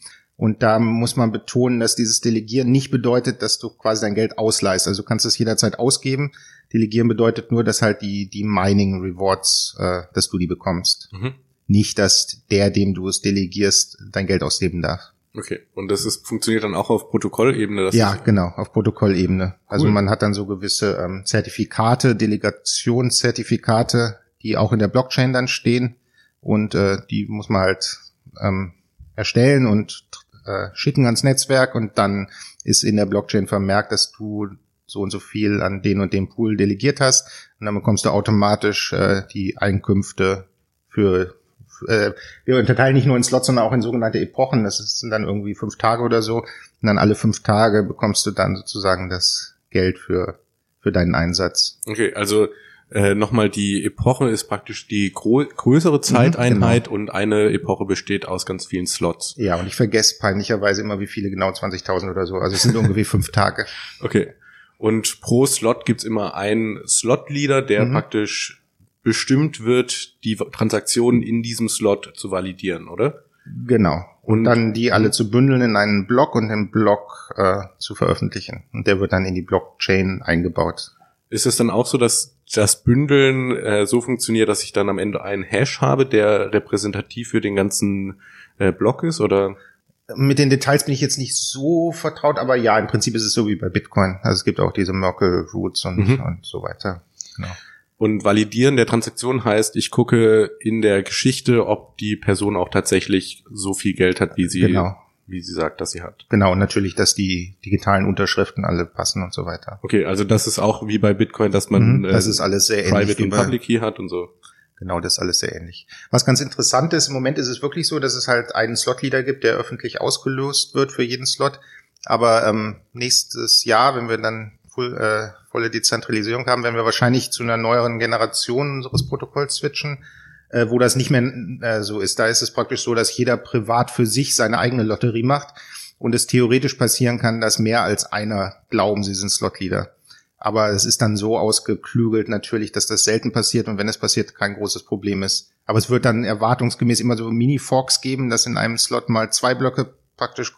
Und da muss man betonen, dass dieses Delegieren nicht bedeutet, dass du quasi dein Geld ausleihst. Also du kannst es jederzeit ausgeben. Delegieren bedeutet nur, dass halt die, die Mining Rewards, äh, dass du die bekommst. Mhm. Nicht, dass der, dem du es delegierst, dein Geld ausgeben darf. Okay. Und das ist, funktioniert dann auch auf Protokollebene? Ja, genau, auf Protokollebene. Also cool. Also man hat dann so gewisse ähm, Zertifikate, Delegationszertifikate, die auch in der Blockchain dann stehen. Und äh, die muss man halt ähm, erstellen und äh, schicken ans Netzwerk und dann ist in der Blockchain vermerkt, dass du so und so viel an den und dem Pool delegiert hast und dann bekommst du automatisch äh, die Einkünfte für äh, wir unterteilen nicht nur in Slots, sondern auch in sogenannte Epochen. Das sind dann irgendwie fünf Tage oder so. Und dann alle fünf Tage bekommst du dann sozusagen das Geld für, für deinen Einsatz. Okay, also äh, nochmal die Epoche ist praktisch die größere mhm, Zeiteinheit genau. und eine Epoche besteht aus ganz vielen Slots. Ja, und ich vergesse peinlicherweise immer, wie viele genau 20.000 oder so. Also es sind ungefähr fünf Tage. Okay. Und pro Slot gibt's immer einen Slot-Leader, der mhm. praktisch bestimmt wird, die Transaktionen in diesem Slot zu validieren, oder? Genau. Und, und dann die alle zu bündeln in einen Block und den Block äh, zu veröffentlichen. Und der wird dann in die Blockchain eingebaut. Ist es dann auch so, dass das Bündeln äh, so funktioniert, dass ich dann am Ende einen Hash habe, der repräsentativ für den ganzen äh, Block ist, oder? Mit den Details bin ich jetzt nicht so vertraut, aber ja, im Prinzip ist es so wie bei Bitcoin. Also es gibt auch diese Merkle Roots und, mhm. und so weiter. Genau. Und validieren der Transaktion heißt, ich gucke in der Geschichte, ob die Person auch tatsächlich so viel Geld hat, wie sie, genau. Wie sie sagt, dass sie hat. Genau, und natürlich, dass die digitalen Unterschriften alle passen und so weiter. Okay, also das ist auch wie bei Bitcoin, dass man mhm, das äh, ist alles sehr Private und Public Key hat und so. Genau, das ist alles sehr ähnlich. Was ganz interessant ist, im Moment ist es wirklich so, dass es halt einen Slot-Leader gibt, der öffentlich ausgelöst wird für jeden Slot. Aber ähm, nächstes Jahr, wenn wir dann full, äh, volle Dezentralisierung haben, werden wir wahrscheinlich zu einer neueren Generation unseres Protokolls switchen, äh, wo das nicht mehr äh, so ist. Da ist es praktisch so, dass jeder privat für sich seine eigene Lotterie macht und es theoretisch passieren kann, dass mehr als einer glauben, sie sind Slot-Leader. Aber es ist dann so ausgeklügelt natürlich, dass das selten passiert und wenn es passiert, kein großes Problem ist. Aber es wird dann erwartungsgemäß immer so Mini-Forks geben, dass in einem Slot mal zwei Blöcke praktisch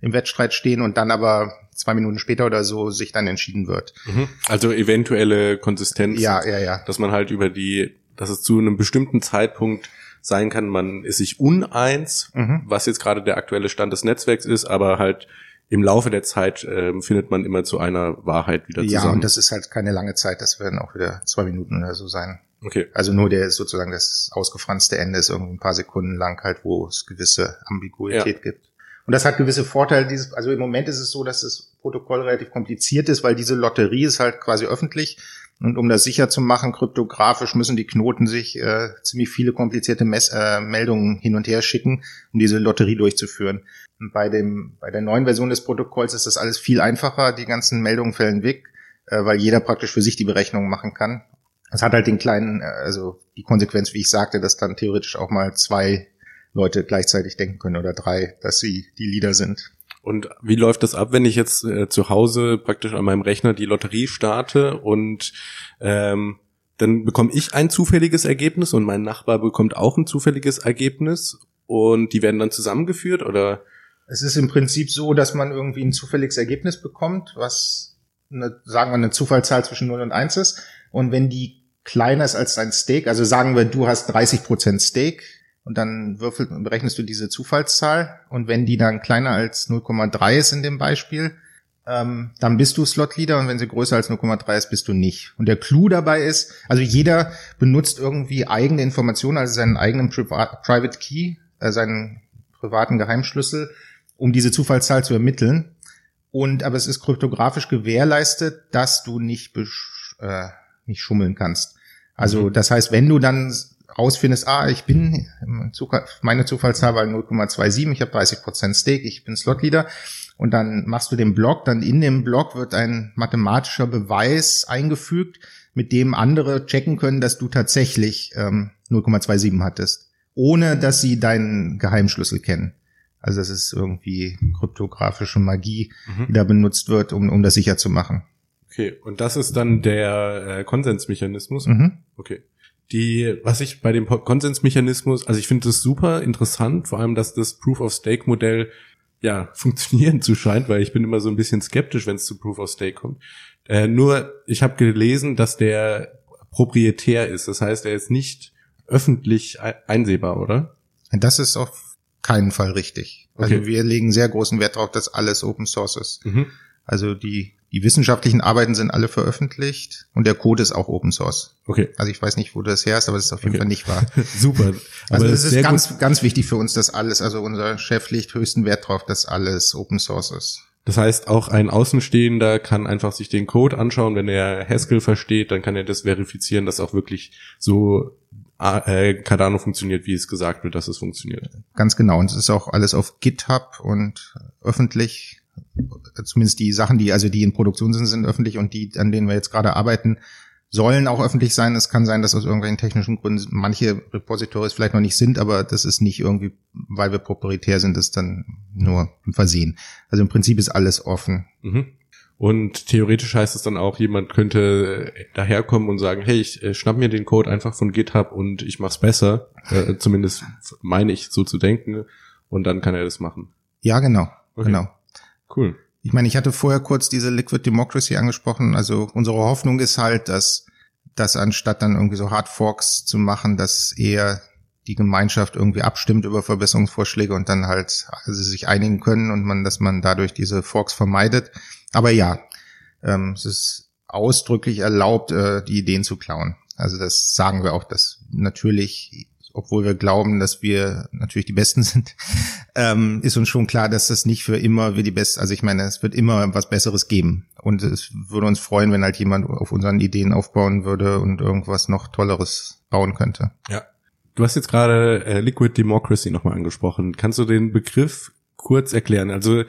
im Wettstreit stehen und dann aber zwei Minuten später oder so sich dann entschieden wird. Mhm. Also eventuelle Konsistenz. Ja, ja, ja. Dass man halt über die, dass es zu einem bestimmten Zeitpunkt sein kann, man ist sich uneins, mhm. was jetzt gerade der aktuelle Stand des Netzwerks ist, aber halt im Laufe der Zeit äh, findet man immer zu einer Wahrheit wieder zusammen. Ja, und das ist halt keine lange Zeit, das werden auch wieder zwei Minuten oder so sein. Okay. Also nur der sozusagen das ausgefranste Ende ist irgendwie ein paar Sekunden lang halt, wo es gewisse Ambiguität ja. gibt. Und das hat gewisse Vorteile. Dieses, also im Moment ist es so, dass das Protokoll relativ kompliziert ist, weil diese Lotterie ist halt quasi öffentlich. Und um das sicher zu machen, kryptografisch müssen die Knoten sich äh, ziemlich viele komplizierte Mess äh, Meldungen hin und her schicken, um diese Lotterie durchzuführen. Und bei dem, bei der neuen Version des Protokolls ist das alles viel einfacher. Die ganzen Meldungen fällen weg, äh, weil jeder praktisch für sich die Berechnung machen kann. Es hat halt den kleinen, äh, also die Konsequenz, wie ich sagte, dass dann theoretisch auch mal zwei Leute gleichzeitig denken können oder drei, dass sie die Leader sind. Und wie läuft das ab, wenn ich jetzt äh, zu Hause praktisch an meinem Rechner die Lotterie starte und ähm, dann bekomme ich ein zufälliges Ergebnis und mein Nachbar bekommt auch ein zufälliges Ergebnis und die werden dann zusammengeführt oder? Es ist im Prinzip so, dass man irgendwie ein zufälliges Ergebnis bekommt, was eine, sagen wir eine Zufallszahl zwischen 0 und 1 ist. Und wenn die kleiner ist als dein Stake, also sagen wir, du hast 30 Prozent Stake und dann würfelt, berechnest du diese Zufallszahl und wenn die dann kleiner als 0,3 ist in dem Beispiel, ähm, dann bist du Slot Leader und wenn sie größer als 0,3 ist, bist du nicht. Und der Clou dabei ist, also jeder benutzt irgendwie eigene Informationen, also seinen eigenen Priva Private Key, äh, seinen privaten Geheimschlüssel, um diese Zufallszahl zu ermitteln. Und aber es ist kryptografisch gewährleistet, dass du nicht, äh, nicht schummeln kannst. Also mhm. das heißt, wenn du dann rausfindest, ah, ich bin meine Zufallszahl war 0,27, ich habe 30 Prozent Stake, ich bin Slot Leader und dann machst du den Block, dann in dem Block wird ein mathematischer Beweis eingefügt, mit dem andere checken können, dass du tatsächlich ähm, 0,27 hattest, ohne dass sie deinen Geheimschlüssel kennen. Also das ist irgendwie kryptografische Magie, mhm. die da benutzt wird, um, um das sicher zu machen. Okay, und das ist dann der äh, Konsensmechanismus. Mhm. Okay. Die, was ich bei dem Konsensmechanismus, also ich finde das super interessant, vor allem, dass das Proof of Stake Modell ja funktionieren zu scheint, weil ich bin immer so ein bisschen skeptisch, wenn es zu Proof of Stake kommt. Äh, nur, ich habe gelesen, dass der proprietär ist. Das heißt, er ist nicht öffentlich einsehbar, oder? Das ist auf keinen Fall richtig. Also okay. wir legen sehr großen Wert darauf, dass alles Open Source ist. Mhm. Also die die wissenschaftlichen Arbeiten sind alle veröffentlicht und der Code ist auch Open Source. Okay. Also ich weiß nicht, wo das her ist, aber es ist auf jeden okay. Fall nicht wahr. Super. Also es ist ganz, gut. ganz wichtig für uns, dass alles, also unser Chef legt höchsten Wert drauf, dass alles Open Source ist. Das heißt, auch ein Außenstehender kann einfach sich den Code anschauen. Wenn er Haskell versteht, dann kann er das verifizieren, dass auch wirklich so äh, Cardano funktioniert, wie es gesagt wird, dass es funktioniert. Ganz genau. Und es ist auch alles auf GitHub und öffentlich zumindest die Sachen, die also die in Produktion sind, sind öffentlich und die, an denen wir jetzt gerade arbeiten, sollen auch öffentlich sein. Es kann sein, dass aus irgendwelchen technischen Gründen manche Repositories vielleicht noch nicht sind, aber das ist nicht irgendwie, weil wir proprietär sind, das ist dann nur ein Versehen. Also im Prinzip ist alles offen. Mhm. Und theoretisch heißt es dann auch, jemand könnte daherkommen und sagen, hey, ich äh, schnapp mir den Code einfach von GitHub und ich mach's besser. Äh, zumindest meine ich so zu denken. Und dann kann er das machen. Ja, genau. Okay. Genau. Cool. Ich meine, ich hatte vorher kurz diese Liquid Democracy angesprochen. Also unsere Hoffnung ist halt, dass, dass anstatt dann irgendwie so Hard Forks zu machen, dass eher die Gemeinschaft irgendwie abstimmt über Verbesserungsvorschläge und dann halt also sich einigen können und man, dass man dadurch diese Forks vermeidet. Aber ja, ähm, es ist ausdrücklich erlaubt, äh, die Ideen zu klauen. Also das sagen wir auch, dass natürlich obwohl wir glauben, dass wir natürlich die Besten sind, ähm, ist uns schon klar, dass das nicht für immer wir die Besten, also ich meine, es wird immer was Besseres geben. Und es würde uns freuen, wenn halt jemand auf unseren Ideen aufbauen würde und irgendwas noch Tolleres bauen könnte. Ja. Du hast jetzt gerade äh, Liquid Democracy nochmal angesprochen. Kannst du den Begriff kurz erklären? Also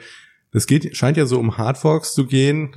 es geht, scheint ja so um Hardforks zu gehen.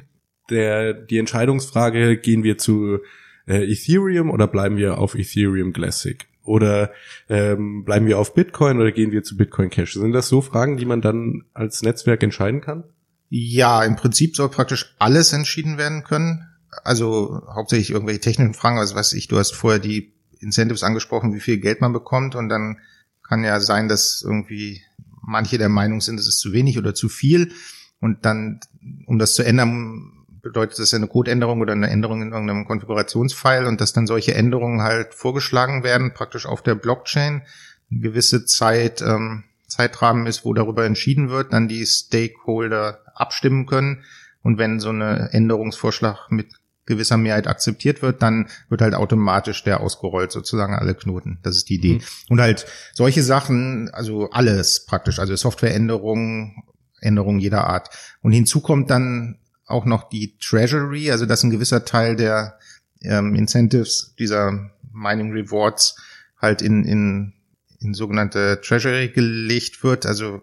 Der, die Entscheidungsfrage, gehen wir zu äh, Ethereum oder bleiben wir auf Ethereum Classic? Oder ähm, bleiben wir auf Bitcoin oder gehen wir zu Bitcoin Cash? Sind das so Fragen, die man dann als Netzwerk entscheiden kann? Ja, im Prinzip soll praktisch alles entschieden werden können. Also hauptsächlich irgendwelche technischen Fragen, also was ich, du hast vorher die Incentives angesprochen, wie viel Geld man bekommt und dann kann ja sein, dass irgendwie manche der Meinung sind, es ist zu wenig oder zu viel und dann, um das zu ändern, bedeutet das ja eine Codeänderung oder eine Änderung in irgendeinem Konfigurationsfile und dass dann solche Änderungen halt vorgeschlagen werden, praktisch auf der Blockchain. Eine gewisse Zeit, ähm, Zeitrahmen ist, wo darüber entschieden wird, dann die Stakeholder abstimmen können. Und wenn so eine Änderungsvorschlag mit gewisser Mehrheit akzeptiert wird, dann wird halt automatisch der ausgerollt, sozusagen alle Knoten. Das ist die Idee. Mhm. Und halt solche Sachen, also alles praktisch, also Softwareänderungen, Änderungen jeder Art. Und hinzu kommt dann auch noch die Treasury, also dass ein gewisser Teil der ähm, Incentives dieser Mining Rewards halt in, in, in sogenannte Treasury gelegt wird, also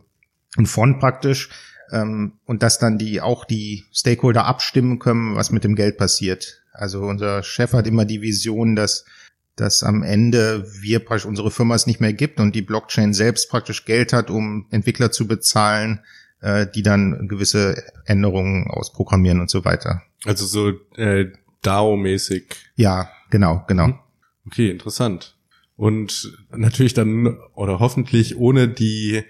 ein Fond praktisch, ähm, und dass dann die auch die Stakeholder abstimmen können, was mit dem Geld passiert. Also unser Chef hat immer die Vision, dass dass am Ende wir praktisch unsere Firma es nicht mehr gibt und die Blockchain selbst praktisch Geld hat, um Entwickler zu bezahlen, äh, die dann gewisse Änderungen ausprogrammieren und so weiter. Also so äh, DAO-mäßig. Ja, genau, genau. Mhm. Okay, interessant. Und natürlich dann oder hoffentlich ohne die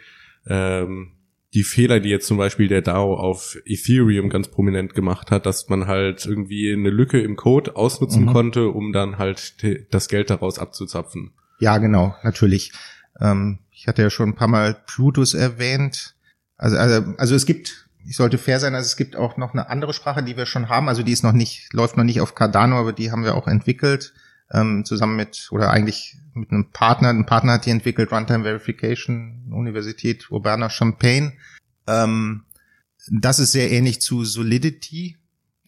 ähm, die Fehler, die jetzt zum Beispiel der DAO auf Ethereum ganz prominent gemacht hat, dass man halt irgendwie eine Lücke im Code ausnutzen mhm. konnte, um dann halt das Geld daraus abzuzapfen. Ja, genau, natürlich. Ähm, ich hatte ja schon ein paar Mal Plutus erwähnt. Also, also, also es gibt, ich sollte fair sein, also es gibt auch noch eine andere Sprache, die wir schon haben. Also die ist noch nicht, läuft noch nicht auf Cardano, aber die haben wir auch entwickelt ähm, zusammen mit oder eigentlich mit einem Partner. Ein Partner hat die entwickelt, Runtime Verification, Universität Urbana Champagne. Ähm, das ist sehr ähnlich zu Solidity.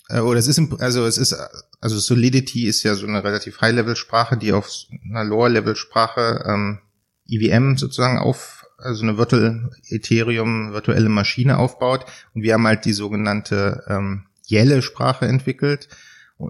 Äh, oder es ist, also es ist, also Solidity ist ja so eine relativ High-Level-Sprache, die auf einer Lower-Level-Sprache ähm, EVM sozusagen auf, also eine Virtual Ethereum virtuelle Maschine aufbaut. Und wir haben halt die sogenannte ähm, Yelle-Sprache entwickelt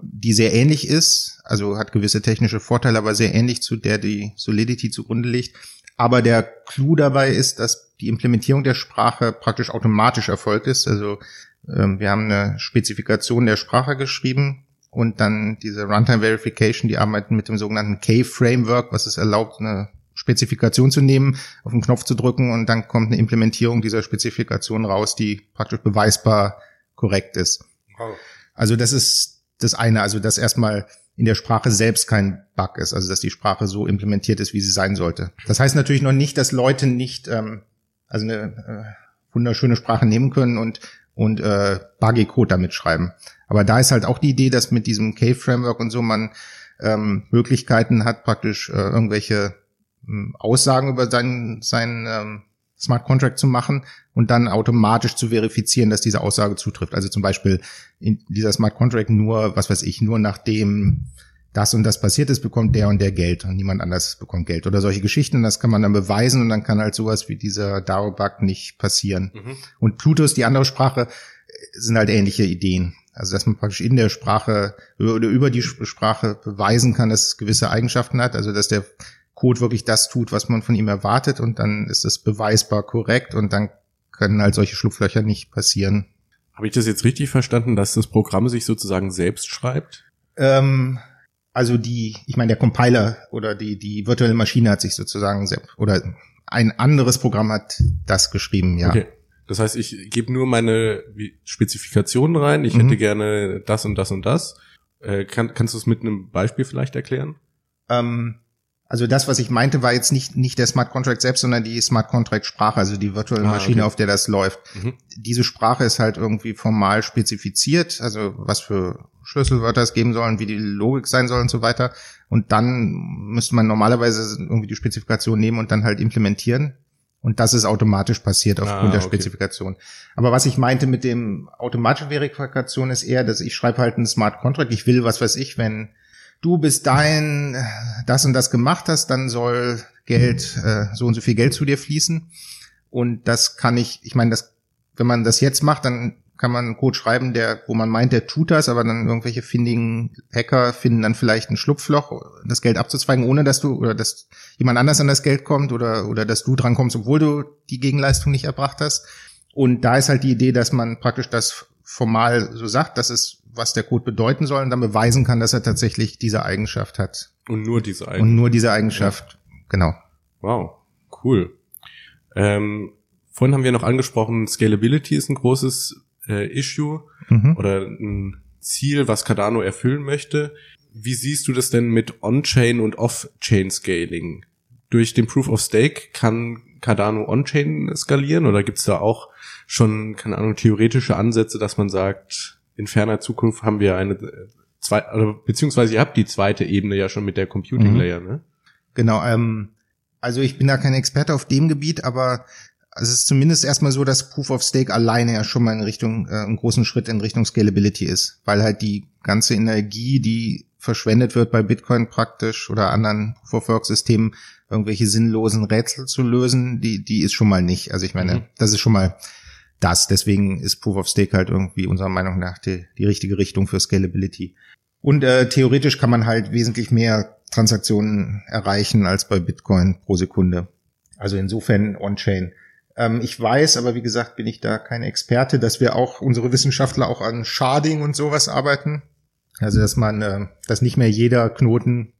die sehr ähnlich ist, also hat gewisse technische Vorteile, aber sehr ähnlich zu der, die Solidity zugrunde liegt. Aber der Clou dabei ist, dass die Implementierung der Sprache praktisch automatisch erfolgt ist. Also ähm, wir haben eine Spezifikation der Sprache geschrieben und dann diese Runtime Verification, die arbeiten mit dem sogenannten K-Framework, was es erlaubt, eine Spezifikation zu nehmen, auf den Knopf zu drücken und dann kommt eine Implementierung dieser Spezifikation raus, die praktisch beweisbar korrekt ist. Wow. Also das ist das eine, also dass erstmal in der Sprache selbst kein Bug ist, also dass die Sprache so implementiert ist, wie sie sein sollte. Das heißt natürlich noch nicht, dass Leute nicht ähm, also eine äh, wunderschöne Sprache nehmen können und und äh, buggy Code damit schreiben. Aber da ist halt auch die Idee, dass mit diesem K-Framework und so man ähm, Möglichkeiten hat, praktisch äh, irgendwelche Aussagen über sein, sein ähm, Smart Contract zu machen und dann automatisch zu verifizieren, dass diese Aussage zutrifft. Also zum Beispiel in dieser Smart Contract nur, was weiß ich, nur nachdem das und das passiert ist, bekommt der und der Geld und niemand anders bekommt Geld oder solche Geschichten. Und das kann man dann beweisen und dann kann halt sowas wie dieser DAO-Bug nicht passieren. Mhm. Und Plutus, die andere Sprache, sind halt ähnliche Ideen. Also dass man praktisch in der Sprache oder über die Sprache beweisen kann, dass es gewisse Eigenschaften hat. Also dass der Code wirklich das tut, was man von ihm erwartet und dann ist es beweisbar korrekt und dann können halt solche Schlupflöcher nicht passieren. Habe ich das jetzt richtig verstanden, dass das Programm sich sozusagen selbst schreibt? Ähm, also die, ich meine, der Compiler oder die, die virtuelle Maschine hat sich sozusagen selbst, oder ein anderes Programm hat das geschrieben, ja. Okay. Das heißt, ich gebe nur meine Spezifikationen rein, ich mhm. hätte gerne das und das und das. Äh, kann, kannst du es mit einem Beispiel vielleicht erklären? Ähm, also das, was ich meinte, war jetzt nicht, nicht der Smart Contract selbst, sondern die Smart Contract Sprache, also die virtuelle ah, Maschine, okay. auf der das läuft. Mhm. Diese Sprache ist halt irgendwie formal spezifiziert, also was für Schlüsselwörter es geben sollen, wie die Logik sein soll und so weiter. Und dann müsste man normalerweise irgendwie die Spezifikation nehmen und dann halt implementieren. Und das ist automatisch passiert aufgrund ah, der Spezifikation. Aber was ich meinte mit dem automatischen Verifikation ist eher, dass ich schreibe halt einen Smart Contract. Ich will, was weiß ich, wenn du bis dahin das und das gemacht hast, dann soll Geld, äh, so und so viel Geld zu dir fließen. Und das kann ich, ich meine, das, wenn man das jetzt macht, dann kann man einen Code schreiben, der, wo man meint, der tut das, aber dann irgendwelche findigen Hacker finden dann vielleicht ein Schlupfloch, das Geld abzuzweigen, ohne dass du oder dass jemand anders an das Geld kommt oder oder dass du dran kommst, obwohl du die Gegenleistung nicht erbracht hast. Und da ist halt die Idee, dass man praktisch das formal so sagt, das ist was der Code bedeuten soll und dann beweisen kann, dass er tatsächlich diese Eigenschaft hat. Und nur diese Eigenschaft. Und nur diese Eigenschaft, ja. genau. Wow, cool. Ähm, vorhin haben wir noch angesprochen, Scalability ist ein großes äh, Issue mhm. oder ein Ziel, was Cardano erfüllen möchte. Wie siehst du das denn mit On-Chain und Off-Chain Scaling? Durch den Proof of Stake kann Cardano On-Chain skalieren oder gibt's da auch schon, keine Ahnung, theoretische Ansätze, dass man sagt, in ferner Zukunft haben wir eine äh, zwei, also, beziehungsweise ihr habt die zweite Ebene ja schon mit der Computing mhm. Layer, ne? Genau, ähm, also ich bin da kein Experte auf dem Gebiet, aber es ist zumindest erstmal so, dass Proof of Stake alleine ja schon mal in Richtung, äh, einen großen Schritt in Richtung Scalability ist, weil halt die ganze Energie, die verschwendet wird bei Bitcoin praktisch oder anderen Proof of Work Systemen, irgendwelche sinnlosen Rätsel zu lösen, die, die ist schon mal nicht. Also ich meine, mhm. das ist schon mal das. Deswegen ist Proof of Stake halt irgendwie unserer Meinung nach die, die richtige Richtung für Scalability. Und äh, theoretisch kann man halt wesentlich mehr Transaktionen erreichen als bei Bitcoin pro Sekunde. Also insofern On-Chain. Ähm, ich weiß, aber wie gesagt, bin ich da kein Experte, dass wir auch unsere Wissenschaftler auch an Sharding und sowas arbeiten. Also dass man, äh, dass nicht mehr jeder Knoten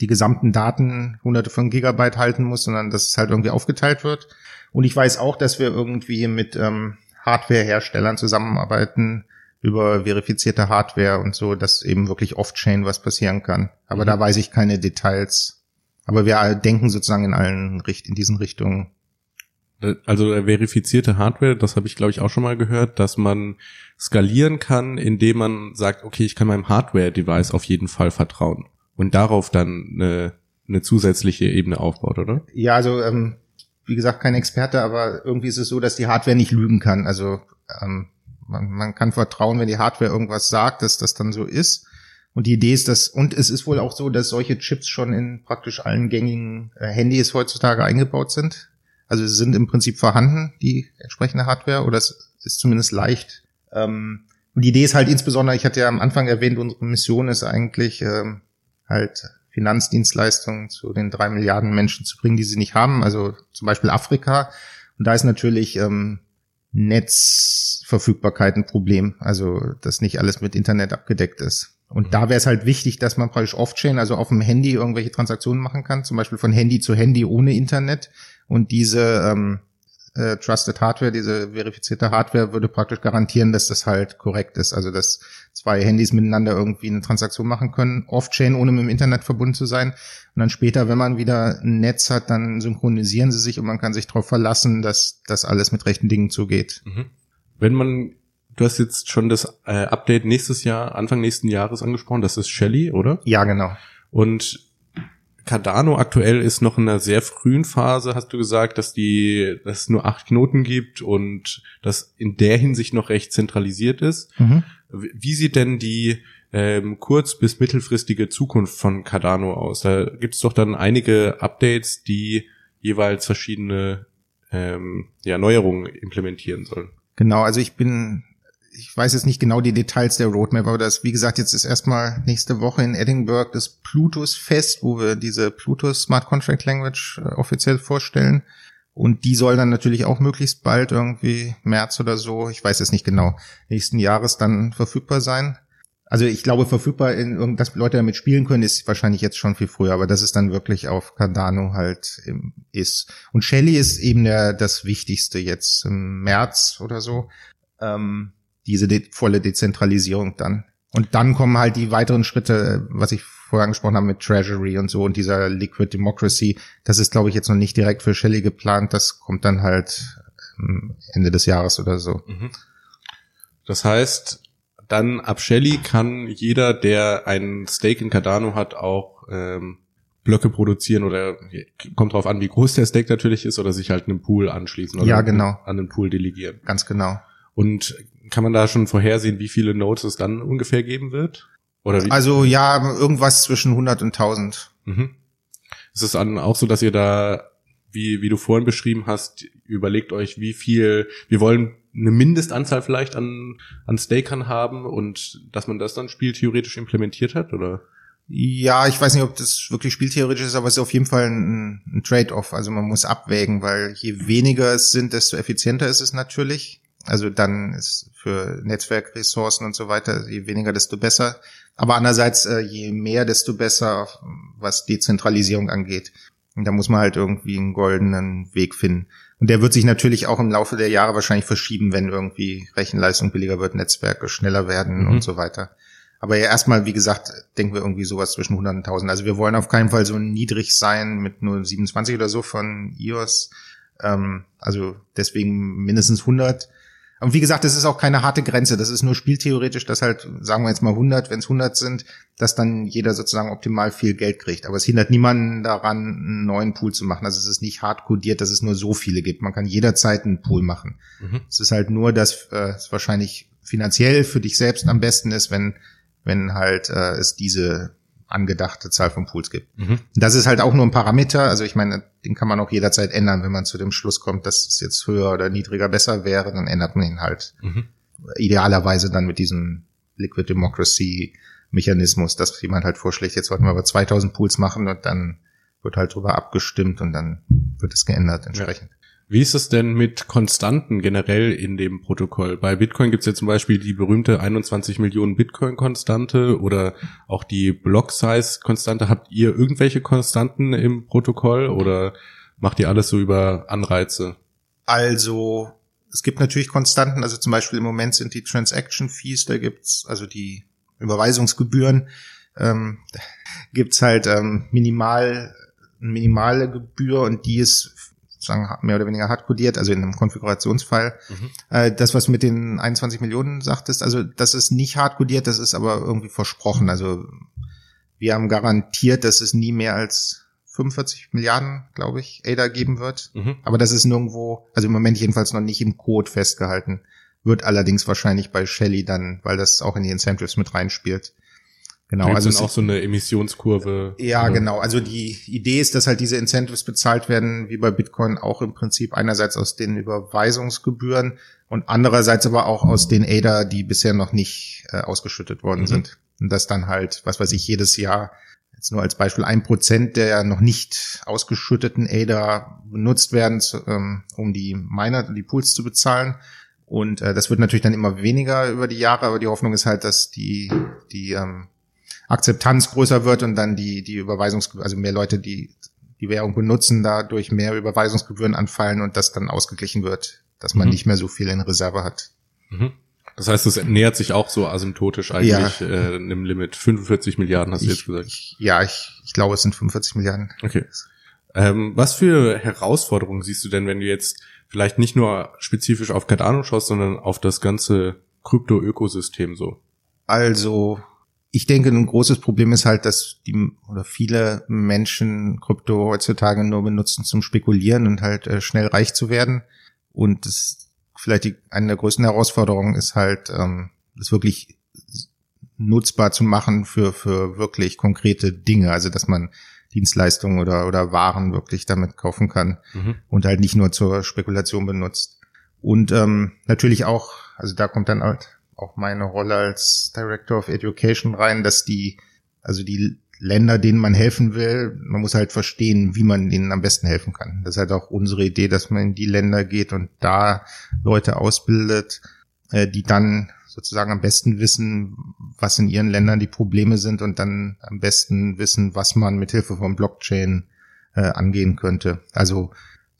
die gesamten Daten hunderte von Gigabyte halten muss, sondern dass es halt irgendwie aufgeteilt wird. Und ich weiß auch, dass wir irgendwie mit ähm, Hardware-Herstellern zusammenarbeiten über verifizierte Hardware und so, dass eben wirklich off-chain was passieren kann. Aber mhm. da weiß ich keine Details. Aber wir denken sozusagen in allen Richt in diesen Richtungen. Also verifizierte Hardware, das habe ich glaube ich auch schon mal gehört, dass man skalieren kann, indem man sagt, okay, ich kann meinem Hardware-Device auf jeden Fall vertrauen und darauf dann eine, eine zusätzliche Ebene aufbaut, oder? Ja, also ähm, wie gesagt, kein Experte, aber irgendwie ist es so, dass die Hardware nicht lügen kann. Also ähm, man, man kann vertrauen, wenn die Hardware irgendwas sagt, dass das dann so ist. Und die Idee ist, dass, und es ist wohl auch so, dass solche Chips schon in praktisch allen gängigen äh, Handys heutzutage eingebaut sind. Also sie sind im Prinzip vorhanden, die entsprechende Hardware, oder es ist zumindest leicht. Ähm, und die Idee ist halt insbesondere, ich hatte ja am Anfang erwähnt, unsere Mission ist eigentlich, ähm, halt Finanzdienstleistungen zu den drei Milliarden Menschen zu bringen, die sie nicht haben, also zum Beispiel Afrika. Und da ist natürlich ähm, Netzverfügbarkeit ein Problem, also dass nicht alles mit Internet abgedeckt ist. Und mhm. da wäre es halt wichtig, dass man praktisch Off-Chain, also auf dem Handy irgendwelche Transaktionen machen kann, zum Beispiel von Handy zu Handy ohne Internet. Und diese ähm, äh, Trusted Hardware, diese verifizierte Hardware würde praktisch garantieren, dass das halt korrekt ist. Also dass zwei Handys miteinander irgendwie eine Transaktion machen können, off-chain, ohne mit dem Internet verbunden zu sein. Und dann später, wenn man wieder ein Netz hat, dann synchronisieren sie sich und man kann sich darauf verlassen, dass das alles mit rechten Dingen zugeht. Mhm. Wenn man, du hast jetzt schon das äh, Update nächstes Jahr, Anfang nächsten Jahres angesprochen, das ist Shelly, oder? Ja, genau. Und Cardano aktuell ist noch in einer sehr frühen Phase, hast du gesagt, dass die, dass es nur acht Knoten gibt und das in der Hinsicht noch recht zentralisiert ist. Mhm. Wie sieht denn die ähm, kurz- bis mittelfristige Zukunft von Cardano aus? Da gibt es doch dann einige Updates, die jeweils verschiedene ähm, ja, Neuerungen implementieren sollen. Genau, also ich bin ich weiß jetzt nicht genau die Details der Roadmap, aber das, wie gesagt, jetzt ist erstmal nächste Woche in Edinburgh das Plutus Fest, wo wir diese Plutus Smart Contract Language äh, offiziell vorstellen. Und die soll dann natürlich auch möglichst bald irgendwie März oder so, ich weiß es nicht genau, nächsten Jahres dann verfügbar sein. Also ich glaube, verfügbar, in, dass Leute damit spielen können, ist wahrscheinlich jetzt schon viel früher, aber dass es dann wirklich auf Cardano halt ist. Und Shelly ist eben der, das Wichtigste jetzt im März oder so. Ähm, diese de volle Dezentralisierung dann. Und dann kommen halt die weiteren Schritte, was ich vorher angesprochen habe mit Treasury und so und dieser Liquid Democracy. Das ist, glaube ich, jetzt noch nicht direkt für Shelley geplant. Das kommt dann halt ähm, Ende des Jahres oder so. Mhm. Das heißt, dann ab Shelley kann jeder, der einen Stake in Cardano hat, auch ähm, Blöcke produzieren oder kommt drauf an, wie groß der Stake natürlich ist oder sich halt einem Pool anschließen oder ja, genau. an den Pool delegieren. Ganz genau. Und kann man da schon vorhersehen, wie viele Nodes es dann ungefähr geben wird? Oder wie? Also ja, irgendwas zwischen 100 und 1000. Mhm. Ist es dann auch so, dass ihr da, wie, wie du vorhin beschrieben hast, überlegt euch, wie viel, wir wollen eine Mindestanzahl vielleicht an, an Stakern haben und dass man das dann spieltheoretisch implementiert hat, oder? Ja, ich weiß nicht, ob das wirklich spieltheoretisch ist, aber es ist auf jeden Fall ein, ein Trade-off. Also man muss abwägen, weil je weniger es sind, desto effizienter ist es natürlich. Also dann ist für Netzwerkressourcen und so weiter, je weniger, desto besser. Aber andererseits, äh, je mehr, desto besser, was Dezentralisierung angeht. Und da muss man halt irgendwie einen goldenen Weg finden. Und der wird sich natürlich auch im Laufe der Jahre wahrscheinlich verschieben, wenn irgendwie Rechenleistung billiger wird, Netzwerke schneller werden mhm. und so weiter. Aber ja, erstmal, wie gesagt, denken wir irgendwie sowas zwischen 100 und 1000. Also wir wollen auf keinen Fall so niedrig sein mit nur 27 oder so von iOS. Ähm, also deswegen mindestens 100. Und wie gesagt, das ist auch keine harte Grenze. Das ist nur spieltheoretisch, dass halt, sagen wir jetzt mal 100, wenn es 100 sind, dass dann jeder sozusagen optimal viel Geld kriegt. Aber es hindert niemanden daran, einen neuen Pool zu machen. Also es ist nicht hart codiert, dass es nur so viele gibt. Man kann jederzeit einen Pool machen. Mhm. Es ist halt nur, dass äh, es wahrscheinlich finanziell für dich selbst am besten ist, wenn, wenn halt äh, es diese angedachte Zahl von Pools gibt. Mhm. Das ist halt auch nur ein Parameter. Also ich meine, den kann man auch jederzeit ändern, wenn man zu dem Schluss kommt, dass es jetzt höher oder niedriger besser wäre, dann ändert man ihn halt. Mhm. Idealerweise dann mit diesem Liquid Democracy Mechanismus, dass jemand halt vorschlägt, jetzt wollten wir aber 2000 Pools machen und dann wird halt drüber abgestimmt und dann wird es geändert entsprechend. Ja. Wie ist es denn mit Konstanten generell in dem Protokoll? Bei Bitcoin gibt es ja zum Beispiel die berühmte 21 Millionen Bitcoin-Konstante oder auch die Block-Size-Konstante. Habt ihr irgendwelche Konstanten im Protokoll oder macht ihr alles so über Anreize? Also es gibt natürlich Konstanten, also zum Beispiel im Moment sind die Transaction Fees, da gibt's also die Überweisungsgebühren, ähm, gibt's halt ähm, minimal minimale Gebühr und die ist sozusagen mehr oder weniger hart codiert, also in einem Konfigurationsfall. Mhm. Äh, das, was mit den 21 Millionen sagtest, also das ist nicht hart codiert, das ist aber irgendwie versprochen. Also wir haben garantiert, dass es nie mehr als 45 Milliarden, glaube ich, ADA geben wird. Mhm. Aber das ist nirgendwo, also im Moment jedenfalls noch nicht im Code festgehalten. Wird allerdings wahrscheinlich bei Shelly dann, weil das auch in die Incentives mit reinspielt, Genau, also auch so eine Emissionskurve. Ja, oder? genau. Also die Idee ist, dass halt diese Incentives bezahlt werden, wie bei Bitcoin auch im Prinzip einerseits aus den Überweisungsgebühren und andererseits aber auch aus den ADA, die bisher noch nicht äh, ausgeschüttet worden mhm. sind. Und das dann halt, was weiß ich, jedes Jahr jetzt nur als Beispiel ein Prozent der noch nicht ausgeschütteten ADA benutzt werden, ähm, um die Miner, die Pools zu bezahlen. Und äh, das wird natürlich dann immer weniger über die Jahre, aber die Hoffnung ist halt, dass die, die ähm, Akzeptanz größer wird und dann die, die Überweisungsgebühren, also mehr Leute, die die Währung benutzen, dadurch mehr Überweisungsgebühren anfallen und das dann ausgeglichen wird, dass man mhm. nicht mehr so viel in Reserve hat. Mhm. Das heißt, es nähert sich auch so asymptotisch eigentlich ja. äh, einem Limit. 45 Milliarden hast du jetzt gesagt. Ich, ja, ich, ich glaube, es sind 45 Milliarden. Okay. Ähm, was für Herausforderungen siehst du denn, wenn du jetzt vielleicht nicht nur spezifisch auf Cardano schaust, sondern auf das ganze Krypto-Ökosystem so? Also ich denke, ein großes Problem ist halt, dass die oder viele Menschen Krypto heutzutage nur benutzen zum Spekulieren und halt äh, schnell reich zu werden. Und das vielleicht die, eine der größten Herausforderungen ist halt, ähm, das wirklich nutzbar zu machen für, für wirklich konkrete Dinge. Also, dass man Dienstleistungen oder, oder Waren wirklich damit kaufen kann mhm. und halt nicht nur zur Spekulation benutzt. Und ähm, natürlich auch, also da kommt dann halt auch meine Rolle als Director of Education rein, dass die, also die Länder, denen man helfen will, man muss halt verstehen, wie man denen am besten helfen kann. Das ist halt auch unsere Idee, dass man in die Länder geht und da Leute ausbildet, äh, die dann sozusagen am besten wissen, was in ihren Ländern die Probleme sind und dann am besten wissen, was man mit Hilfe von Blockchain äh, angehen könnte. Also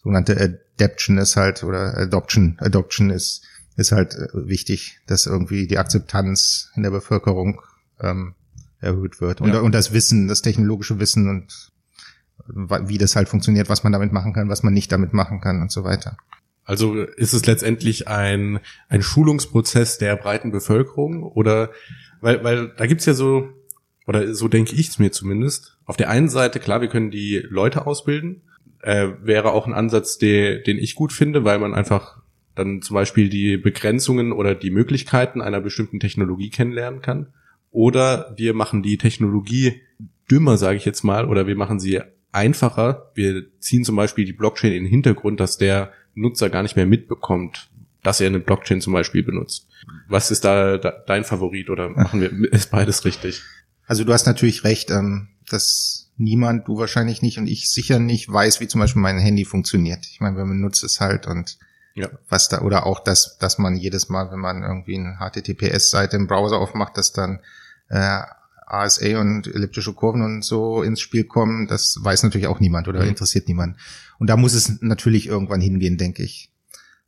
sogenannte Adaption ist halt oder Adoption, Adoption ist ist halt äh, wichtig, dass irgendwie die Akzeptanz in der Bevölkerung ähm, erhöht wird und, ja. und das Wissen, das technologische Wissen und wie das halt funktioniert, was man damit machen kann, was man nicht damit machen kann und so weiter. Also ist es letztendlich ein, ein Schulungsprozess der breiten Bevölkerung oder weil, weil da gibt's ja so, oder so denke ich es mir zumindest, auf der einen Seite, klar, wir können die Leute ausbilden, äh, wäre auch ein Ansatz, der, den ich gut finde, weil man einfach dann zum Beispiel die Begrenzungen oder die Möglichkeiten einer bestimmten Technologie kennenlernen kann. Oder wir machen die Technologie dümmer, sage ich jetzt mal, oder wir machen sie einfacher. Wir ziehen zum Beispiel die Blockchain in den Hintergrund, dass der Nutzer gar nicht mehr mitbekommt, dass er eine Blockchain zum Beispiel benutzt. Was ist da, dein Favorit oder machen wir ist beides richtig? Also du hast natürlich recht, ähm, dass niemand, du wahrscheinlich nicht und ich sicher nicht weiß, wie zum Beispiel mein Handy funktioniert. Ich meine, man benutzt es halt und ja. Was da, oder auch das, dass man jedes Mal, wenn man irgendwie eine HTTPS-Seite im Browser aufmacht, dass dann äh, ASA und elliptische Kurven und so ins Spiel kommen, das weiß natürlich auch niemand oder mhm. interessiert niemand. Und da muss es natürlich irgendwann hingehen, denke ich.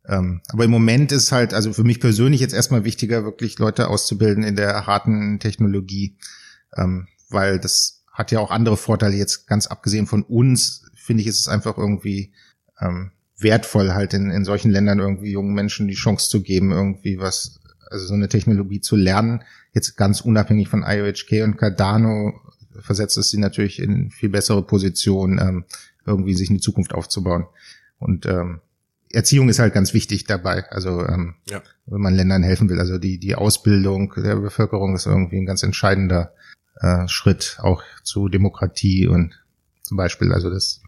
Ähm, aber im Moment ist halt, also für mich persönlich jetzt erstmal wichtiger, wirklich Leute auszubilden in der harten Technologie, ähm, weil das hat ja auch andere Vorteile jetzt ganz abgesehen von uns, finde ich, ist es einfach irgendwie ähm, wertvoll, halt in, in solchen Ländern irgendwie jungen Menschen die Chance zu geben, irgendwie was, also so eine Technologie zu lernen. Jetzt ganz unabhängig von IOHK und Cardano versetzt es sie natürlich in viel bessere Position, ähm, irgendwie sich eine Zukunft aufzubauen. Und ähm, Erziehung ist halt ganz wichtig dabei. Also ähm, ja. wenn man Ländern helfen will, also die die Ausbildung der Bevölkerung ist irgendwie ein ganz entscheidender äh, Schritt auch zu Demokratie und zum Beispiel. Also das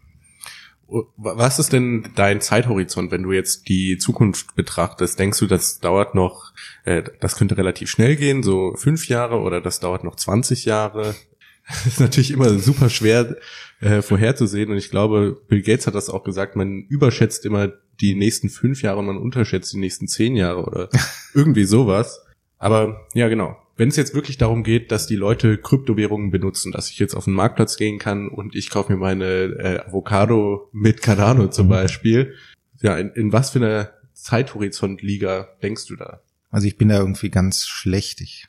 Was ist denn dein Zeithorizont, wenn du jetzt die Zukunft betrachtest? Denkst du, das dauert noch, äh, das könnte relativ schnell gehen, so fünf Jahre oder das dauert noch 20 Jahre? Das ist natürlich immer super schwer äh, vorherzusehen und ich glaube, Bill Gates hat das auch gesagt, man überschätzt immer die nächsten fünf Jahre und man unterschätzt die nächsten zehn Jahre oder irgendwie sowas. Aber ja, genau wenn es jetzt wirklich darum geht, dass die Leute Kryptowährungen benutzen, dass ich jetzt auf den Marktplatz gehen kann und ich kaufe mir meine äh, Avocado mit Cardano zum mhm. Beispiel, ja, in, in was für einer Zeithorizont-Liga denkst du da? Also ich bin da irgendwie ganz schlecht. Ich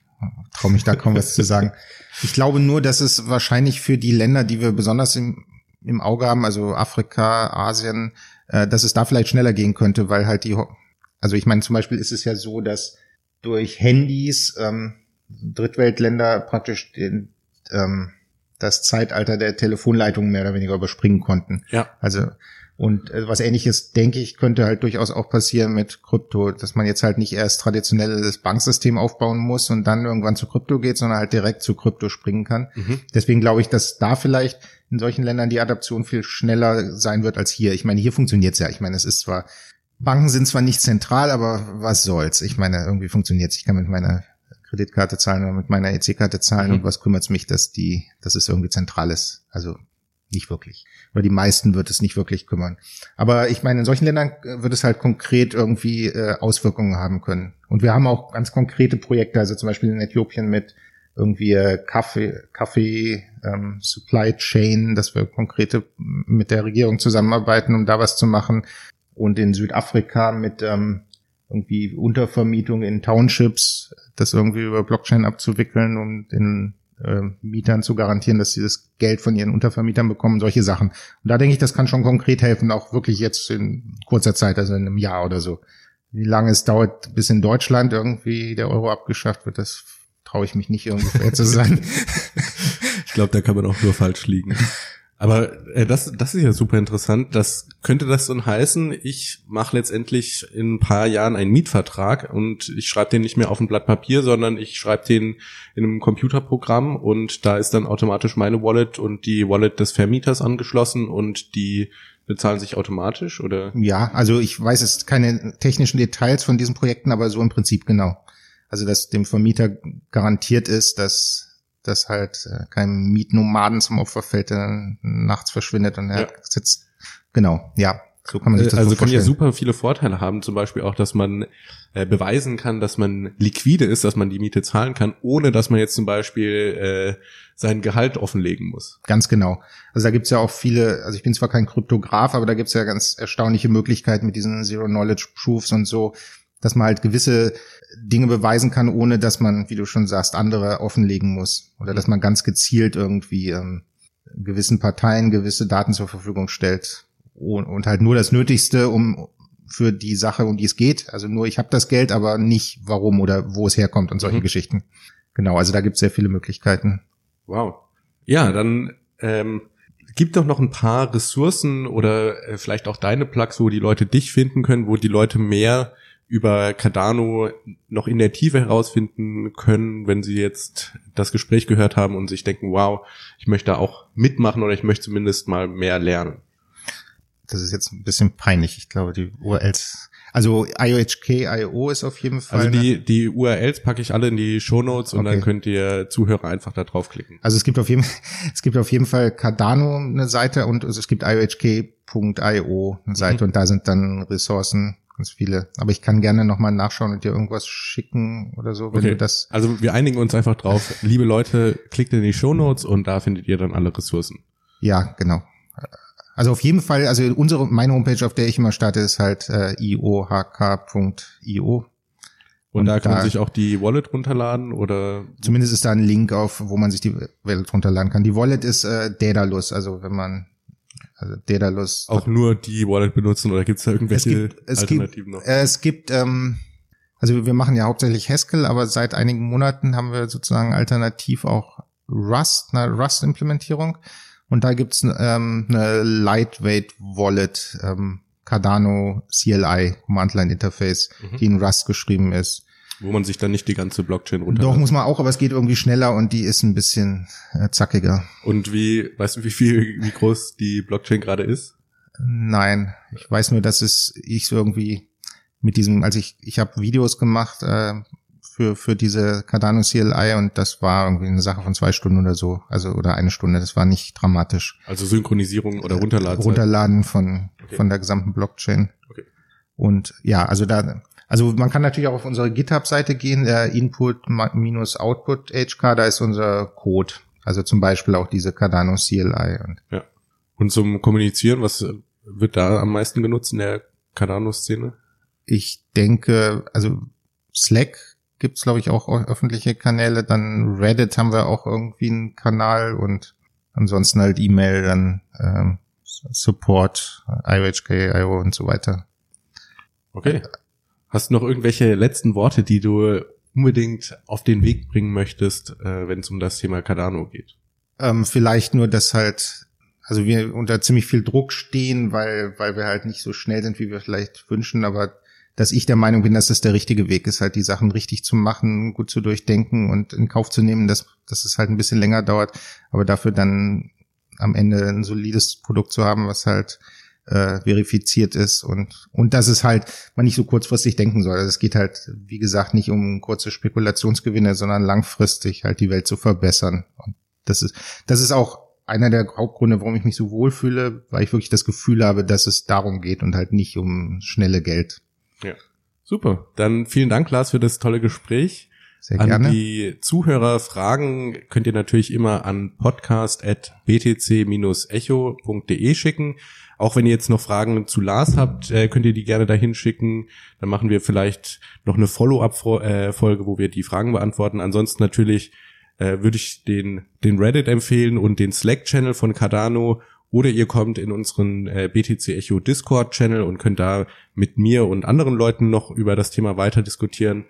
traue mich da kaum was zu sagen. Ich glaube nur, dass es wahrscheinlich für die Länder, die wir besonders im, im Auge haben, also Afrika, Asien, äh, dass es da vielleicht schneller gehen könnte, weil halt die, also ich meine, zum Beispiel ist es ja so, dass durch Handys ähm, Drittweltländer praktisch den, ähm, das Zeitalter der Telefonleitungen mehr oder weniger überspringen konnten. Ja. Also und äh, was ähnliches, denke ich, könnte halt durchaus auch passieren mit Krypto, dass man jetzt halt nicht erst traditionelles Banksystem aufbauen muss und dann irgendwann zu Krypto geht, sondern halt direkt zu Krypto springen kann. Mhm. Deswegen glaube ich, dass da vielleicht in solchen Ländern die Adaption viel schneller sein wird als hier. Ich meine, hier funktioniert's ja. Ich meine, es ist zwar, Banken sind zwar nicht zentral, aber was soll's? Ich meine, irgendwie funktioniert's. Ich kann mit meiner Kreditkarte zahlen oder mit meiner EC-Karte zahlen mhm. und was kümmert es mich, dass die, dass es irgendwie zentral ist. Also nicht wirklich. Oder die meisten wird es nicht wirklich kümmern. Aber ich meine, in solchen Ländern äh, wird es halt konkret irgendwie äh, Auswirkungen haben können. Und wir haben auch ganz konkrete Projekte, also zum Beispiel in Äthiopien mit irgendwie äh, Kaffee, Kaffee ähm, Supply Chain, dass wir konkrete mit der Regierung zusammenarbeiten, um da was zu machen. Und in Südafrika mit ähm, irgendwie Untervermietung in Townships, das irgendwie über Blockchain abzuwickeln, um den äh, Mietern zu garantieren, dass sie das Geld von ihren Untervermietern bekommen, solche Sachen. Und da denke ich, das kann schon konkret helfen, auch wirklich jetzt in kurzer Zeit, also in einem Jahr oder so. Wie lange es dauert, bis in Deutschland irgendwie der Euro abgeschafft wird, das traue ich mich nicht irgendwie zu sein. ich glaube, da kann man auch nur falsch liegen. Aber äh, das, das ist ja super interessant. Das könnte das dann heißen, ich mache letztendlich in ein paar Jahren einen Mietvertrag und ich schreibe den nicht mehr auf ein Blatt Papier, sondern ich schreibe den in einem Computerprogramm und da ist dann automatisch meine Wallet und die Wallet des Vermieters angeschlossen und die bezahlen sich automatisch oder? Ja, also ich weiß es keine technischen Details von diesen Projekten, aber so im Prinzip genau. Also dass dem Vermieter garantiert ist, dass dass halt äh, kein Mietnomaden zum Opfer fällt, der nachts verschwindet und er ja. sitzt. Genau, ja. So kann man sich das Also kann ja super viele Vorteile haben, zum Beispiel auch, dass man äh, beweisen kann, dass man liquide ist, dass man die Miete zahlen kann, ohne dass man jetzt zum Beispiel äh, sein Gehalt offenlegen muss. Ganz genau. Also da gibt's ja auch viele, also ich bin zwar kein Kryptograf, aber da gibt's ja ganz erstaunliche Möglichkeiten mit diesen Zero-Knowledge-Proofs und so, dass man halt gewisse Dinge beweisen kann, ohne dass man, wie du schon sagst, andere offenlegen muss. Oder dass man ganz gezielt irgendwie ähm, gewissen Parteien gewisse Daten zur Verfügung stellt. Und, und halt nur das Nötigste, um für die Sache, um die es geht. Also nur, ich habe das Geld, aber nicht warum oder wo es herkommt und solche mhm. Geschichten. Genau, also da gibt es sehr viele Möglichkeiten. Wow. Ja, dann ähm, gibt doch noch ein paar Ressourcen oder äh, vielleicht auch deine Plugs, wo die Leute dich finden können, wo die Leute mehr über Cardano noch in der Tiefe herausfinden können, wenn sie jetzt das Gespräch gehört haben und sich denken, wow, ich möchte da auch mitmachen oder ich möchte zumindest mal mehr lernen. Das ist jetzt ein bisschen peinlich. Ich glaube, die URLs, also IOHK.io ist auf jeden Fall. Also die, die URLs packe ich alle in die Show Notes und okay. dann könnt ihr Zuhörer einfach da draufklicken. Also es gibt auf jeden, es gibt auf jeden Fall Cardano eine Seite und es gibt IOHK.io eine Seite mhm. und da sind dann Ressourcen ganz viele. Aber ich kann gerne nochmal nachschauen und dir irgendwas schicken oder so, wenn okay. du das. Also wir einigen uns einfach drauf. Liebe Leute, klickt in die Show Notes und da findet ihr dann alle Ressourcen. Ja, genau. Also auf jeden Fall, also unsere, meine Homepage, auf der ich immer starte, ist halt äh, iohk.io. Und, und da kann man sich auch die Wallet runterladen oder? Zumindest ist da ein Link auf, wo man sich die Wallet runterladen kann. Die Wallet ist äh, Daedalus, also wenn man also Daedalus. Auch nur die Wallet benutzen oder gibt es da irgendwelche es gibt, es Alternativen gibt, noch? Es gibt, ähm, also wir machen ja hauptsächlich Haskell, aber seit einigen Monaten haben wir sozusagen alternativ auch Rust, eine Rust-Implementierung. Und da gibt's ähm, eine Lightweight Wallet, ähm, Cardano CLI, Command Line Interface, mhm. die in Rust geschrieben ist. Wo man sich dann nicht die ganze Blockchain runter. Doch, muss man auch, aber es geht irgendwie schneller und die ist ein bisschen äh, zackiger. Und wie, weißt du, wie viel, wie groß die Blockchain gerade ist? Nein, ich weiß nur, dass es ich so irgendwie mit diesem, also ich, ich habe Videos gemacht äh, für, für diese Cardano CLI und das war irgendwie eine Sache von zwei Stunden oder so, also oder eine Stunde, das war nicht dramatisch. Also Synchronisierung oder Runterladen? Runterladen von, okay. von der gesamten Blockchain. Okay. Und ja, also da, also man kann natürlich auch auf unsere GitHub-Seite gehen, der Input-Output HK, da ist unser Code. Also zum Beispiel auch diese Cardano CLI. Und ja. Und zum Kommunizieren, was wird da am meisten genutzt in der Cardano-Szene? Ich denke, also Slack gibt's glaube ich auch öffentliche Kanäle, dann Reddit haben wir auch irgendwie einen Kanal und ansonsten halt E-Mail, dann ähm, Support, IOHK, IO und so weiter. Okay. Hast du noch irgendwelche letzten Worte, die du unbedingt auf den Weg bringen möchtest, äh, wenn es um das Thema Cardano geht? Ähm, vielleicht nur, dass halt, also wir unter ziemlich viel Druck stehen, weil, weil wir halt nicht so schnell sind, wie wir vielleicht wünschen, aber dass ich der Meinung bin, dass das der richtige Weg ist, halt die Sachen richtig zu machen, gut zu durchdenken und in Kauf zu nehmen, dass, dass es halt ein bisschen länger dauert, aber dafür dann am Ende ein solides Produkt zu haben, was halt äh, verifiziert ist und und dass es halt man nicht so kurzfristig denken soll. Also es geht halt, wie gesagt, nicht um kurze Spekulationsgewinne, sondern langfristig halt die Welt zu verbessern. Und das ist das ist auch einer der Hauptgründe, warum ich mich so wohlfühle, weil ich wirklich das Gefühl habe, dass es darum geht und halt nicht um schnelle Geld. Ja. Super. Dann vielen Dank, Lars, für das tolle Gespräch. Sehr gerne. An die Zuhörer Fragen könnt ihr natürlich immer an podcast.btc-echo.de schicken. Auch wenn ihr jetzt noch Fragen zu Lars habt, äh, könnt ihr die gerne dahin schicken. Dann machen wir vielleicht noch eine Follow-up-Folge, wo wir die Fragen beantworten. Ansonsten natürlich äh, würde ich den, den Reddit empfehlen und den Slack-Channel von Cardano oder ihr kommt in unseren äh, BTC Echo Discord Channel und könnt da mit mir und anderen Leuten noch über das Thema weiter diskutieren.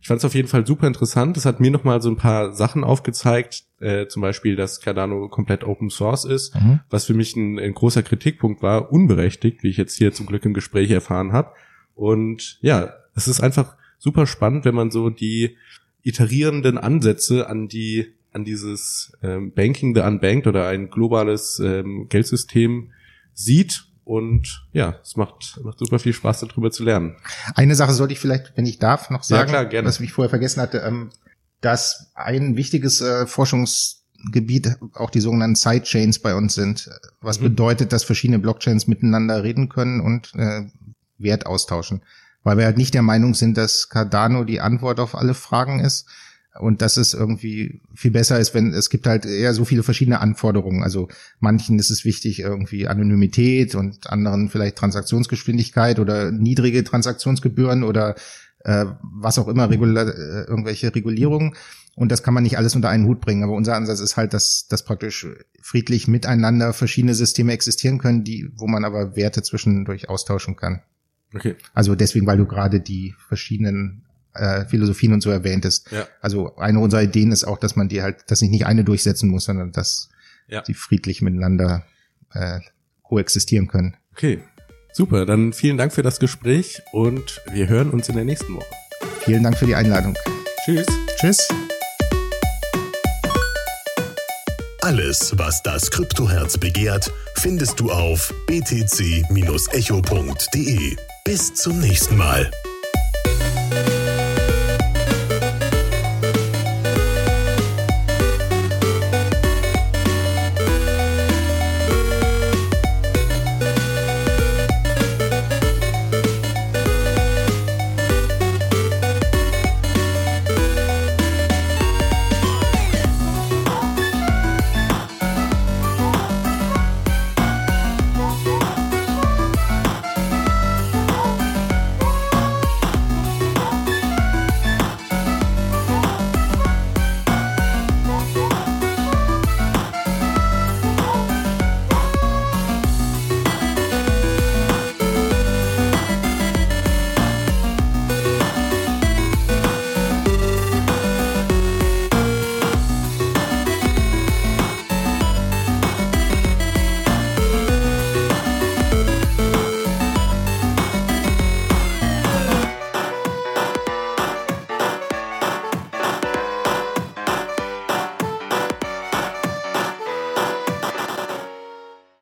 Ich fand es auf jeden Fall super interessant. Es hat mir noch mal so ein paar Sachen aufgezeigt, äh, zum Beispiel, dass Cardano komplett Open Source ist, mhm. was für mich ein, ein, großer Kritikpunkt war, unberechtigt, wie ich jetzt hier zum Glück im Gespräch erfahren habe. Und ja, es ist einfach super spannend, wenn man so die iterierenden Ansätze an die an dieses ähm, Banking the Unbanked oder ein globales ähm, Geldsystem sieht. Und ja, es macht, macht super viel Spaß, darüber zu lernen. Eine Sache sollte ich vielleicht, wenn ich darf, noch sagen, ja, klar, was ich vorher vergessen hatte, ähm, dass ein wichtiges äh, Forschungsgebiet auch die sogenannten Sidechains bei uns sind, was mhm. bedeutet, dass verschiedene Blockchains miteinander reden können und äh, Wert austauschen. Weil wir halt nicht der Meinung sind, dass Cardano die Antwort auf alle Fragen ist, und dass es irgendwie viel besser ist, wenn es gibt halt eher so viele verschiedene Anforderungen. Also manchen ist es wichtig irgendwie Anonymität und anderen vielleicht Transaktionsgeschwindigkeit oder niedrige Transaktionsgebühren oder äh, was auch immer, regula äh, irgendwelche Regulierungen. Und das kann man nicht alles unter einen Hut bringen. Aber unser Ansatz ist halt, dass, dass praktisch friedlich miteinander verschiedene Systeme existieren können, die, wo man aber Werte zwischendurch austauschen kann. Okay. Also deswegen, weil du gerade die verschiedenen äh, Philosophien und so erwähnt ist. Ja. Also eine unserer Ideen ist auch, dass man die halt, dass sich nicht eine durchsetzen muss, sondern dass ja. die friedlich miteinander äh, koexistieren können. Okay, super. Dann vielen Dank für das Gespräch und wir hören uns in der nächsten Woche. Vielen Dank für die Einladung. Tschüss. Tschüss. Alles, was das Kryptoherz begehrt, findest du auf btc-echo.de. Bis zum nächsten Mal.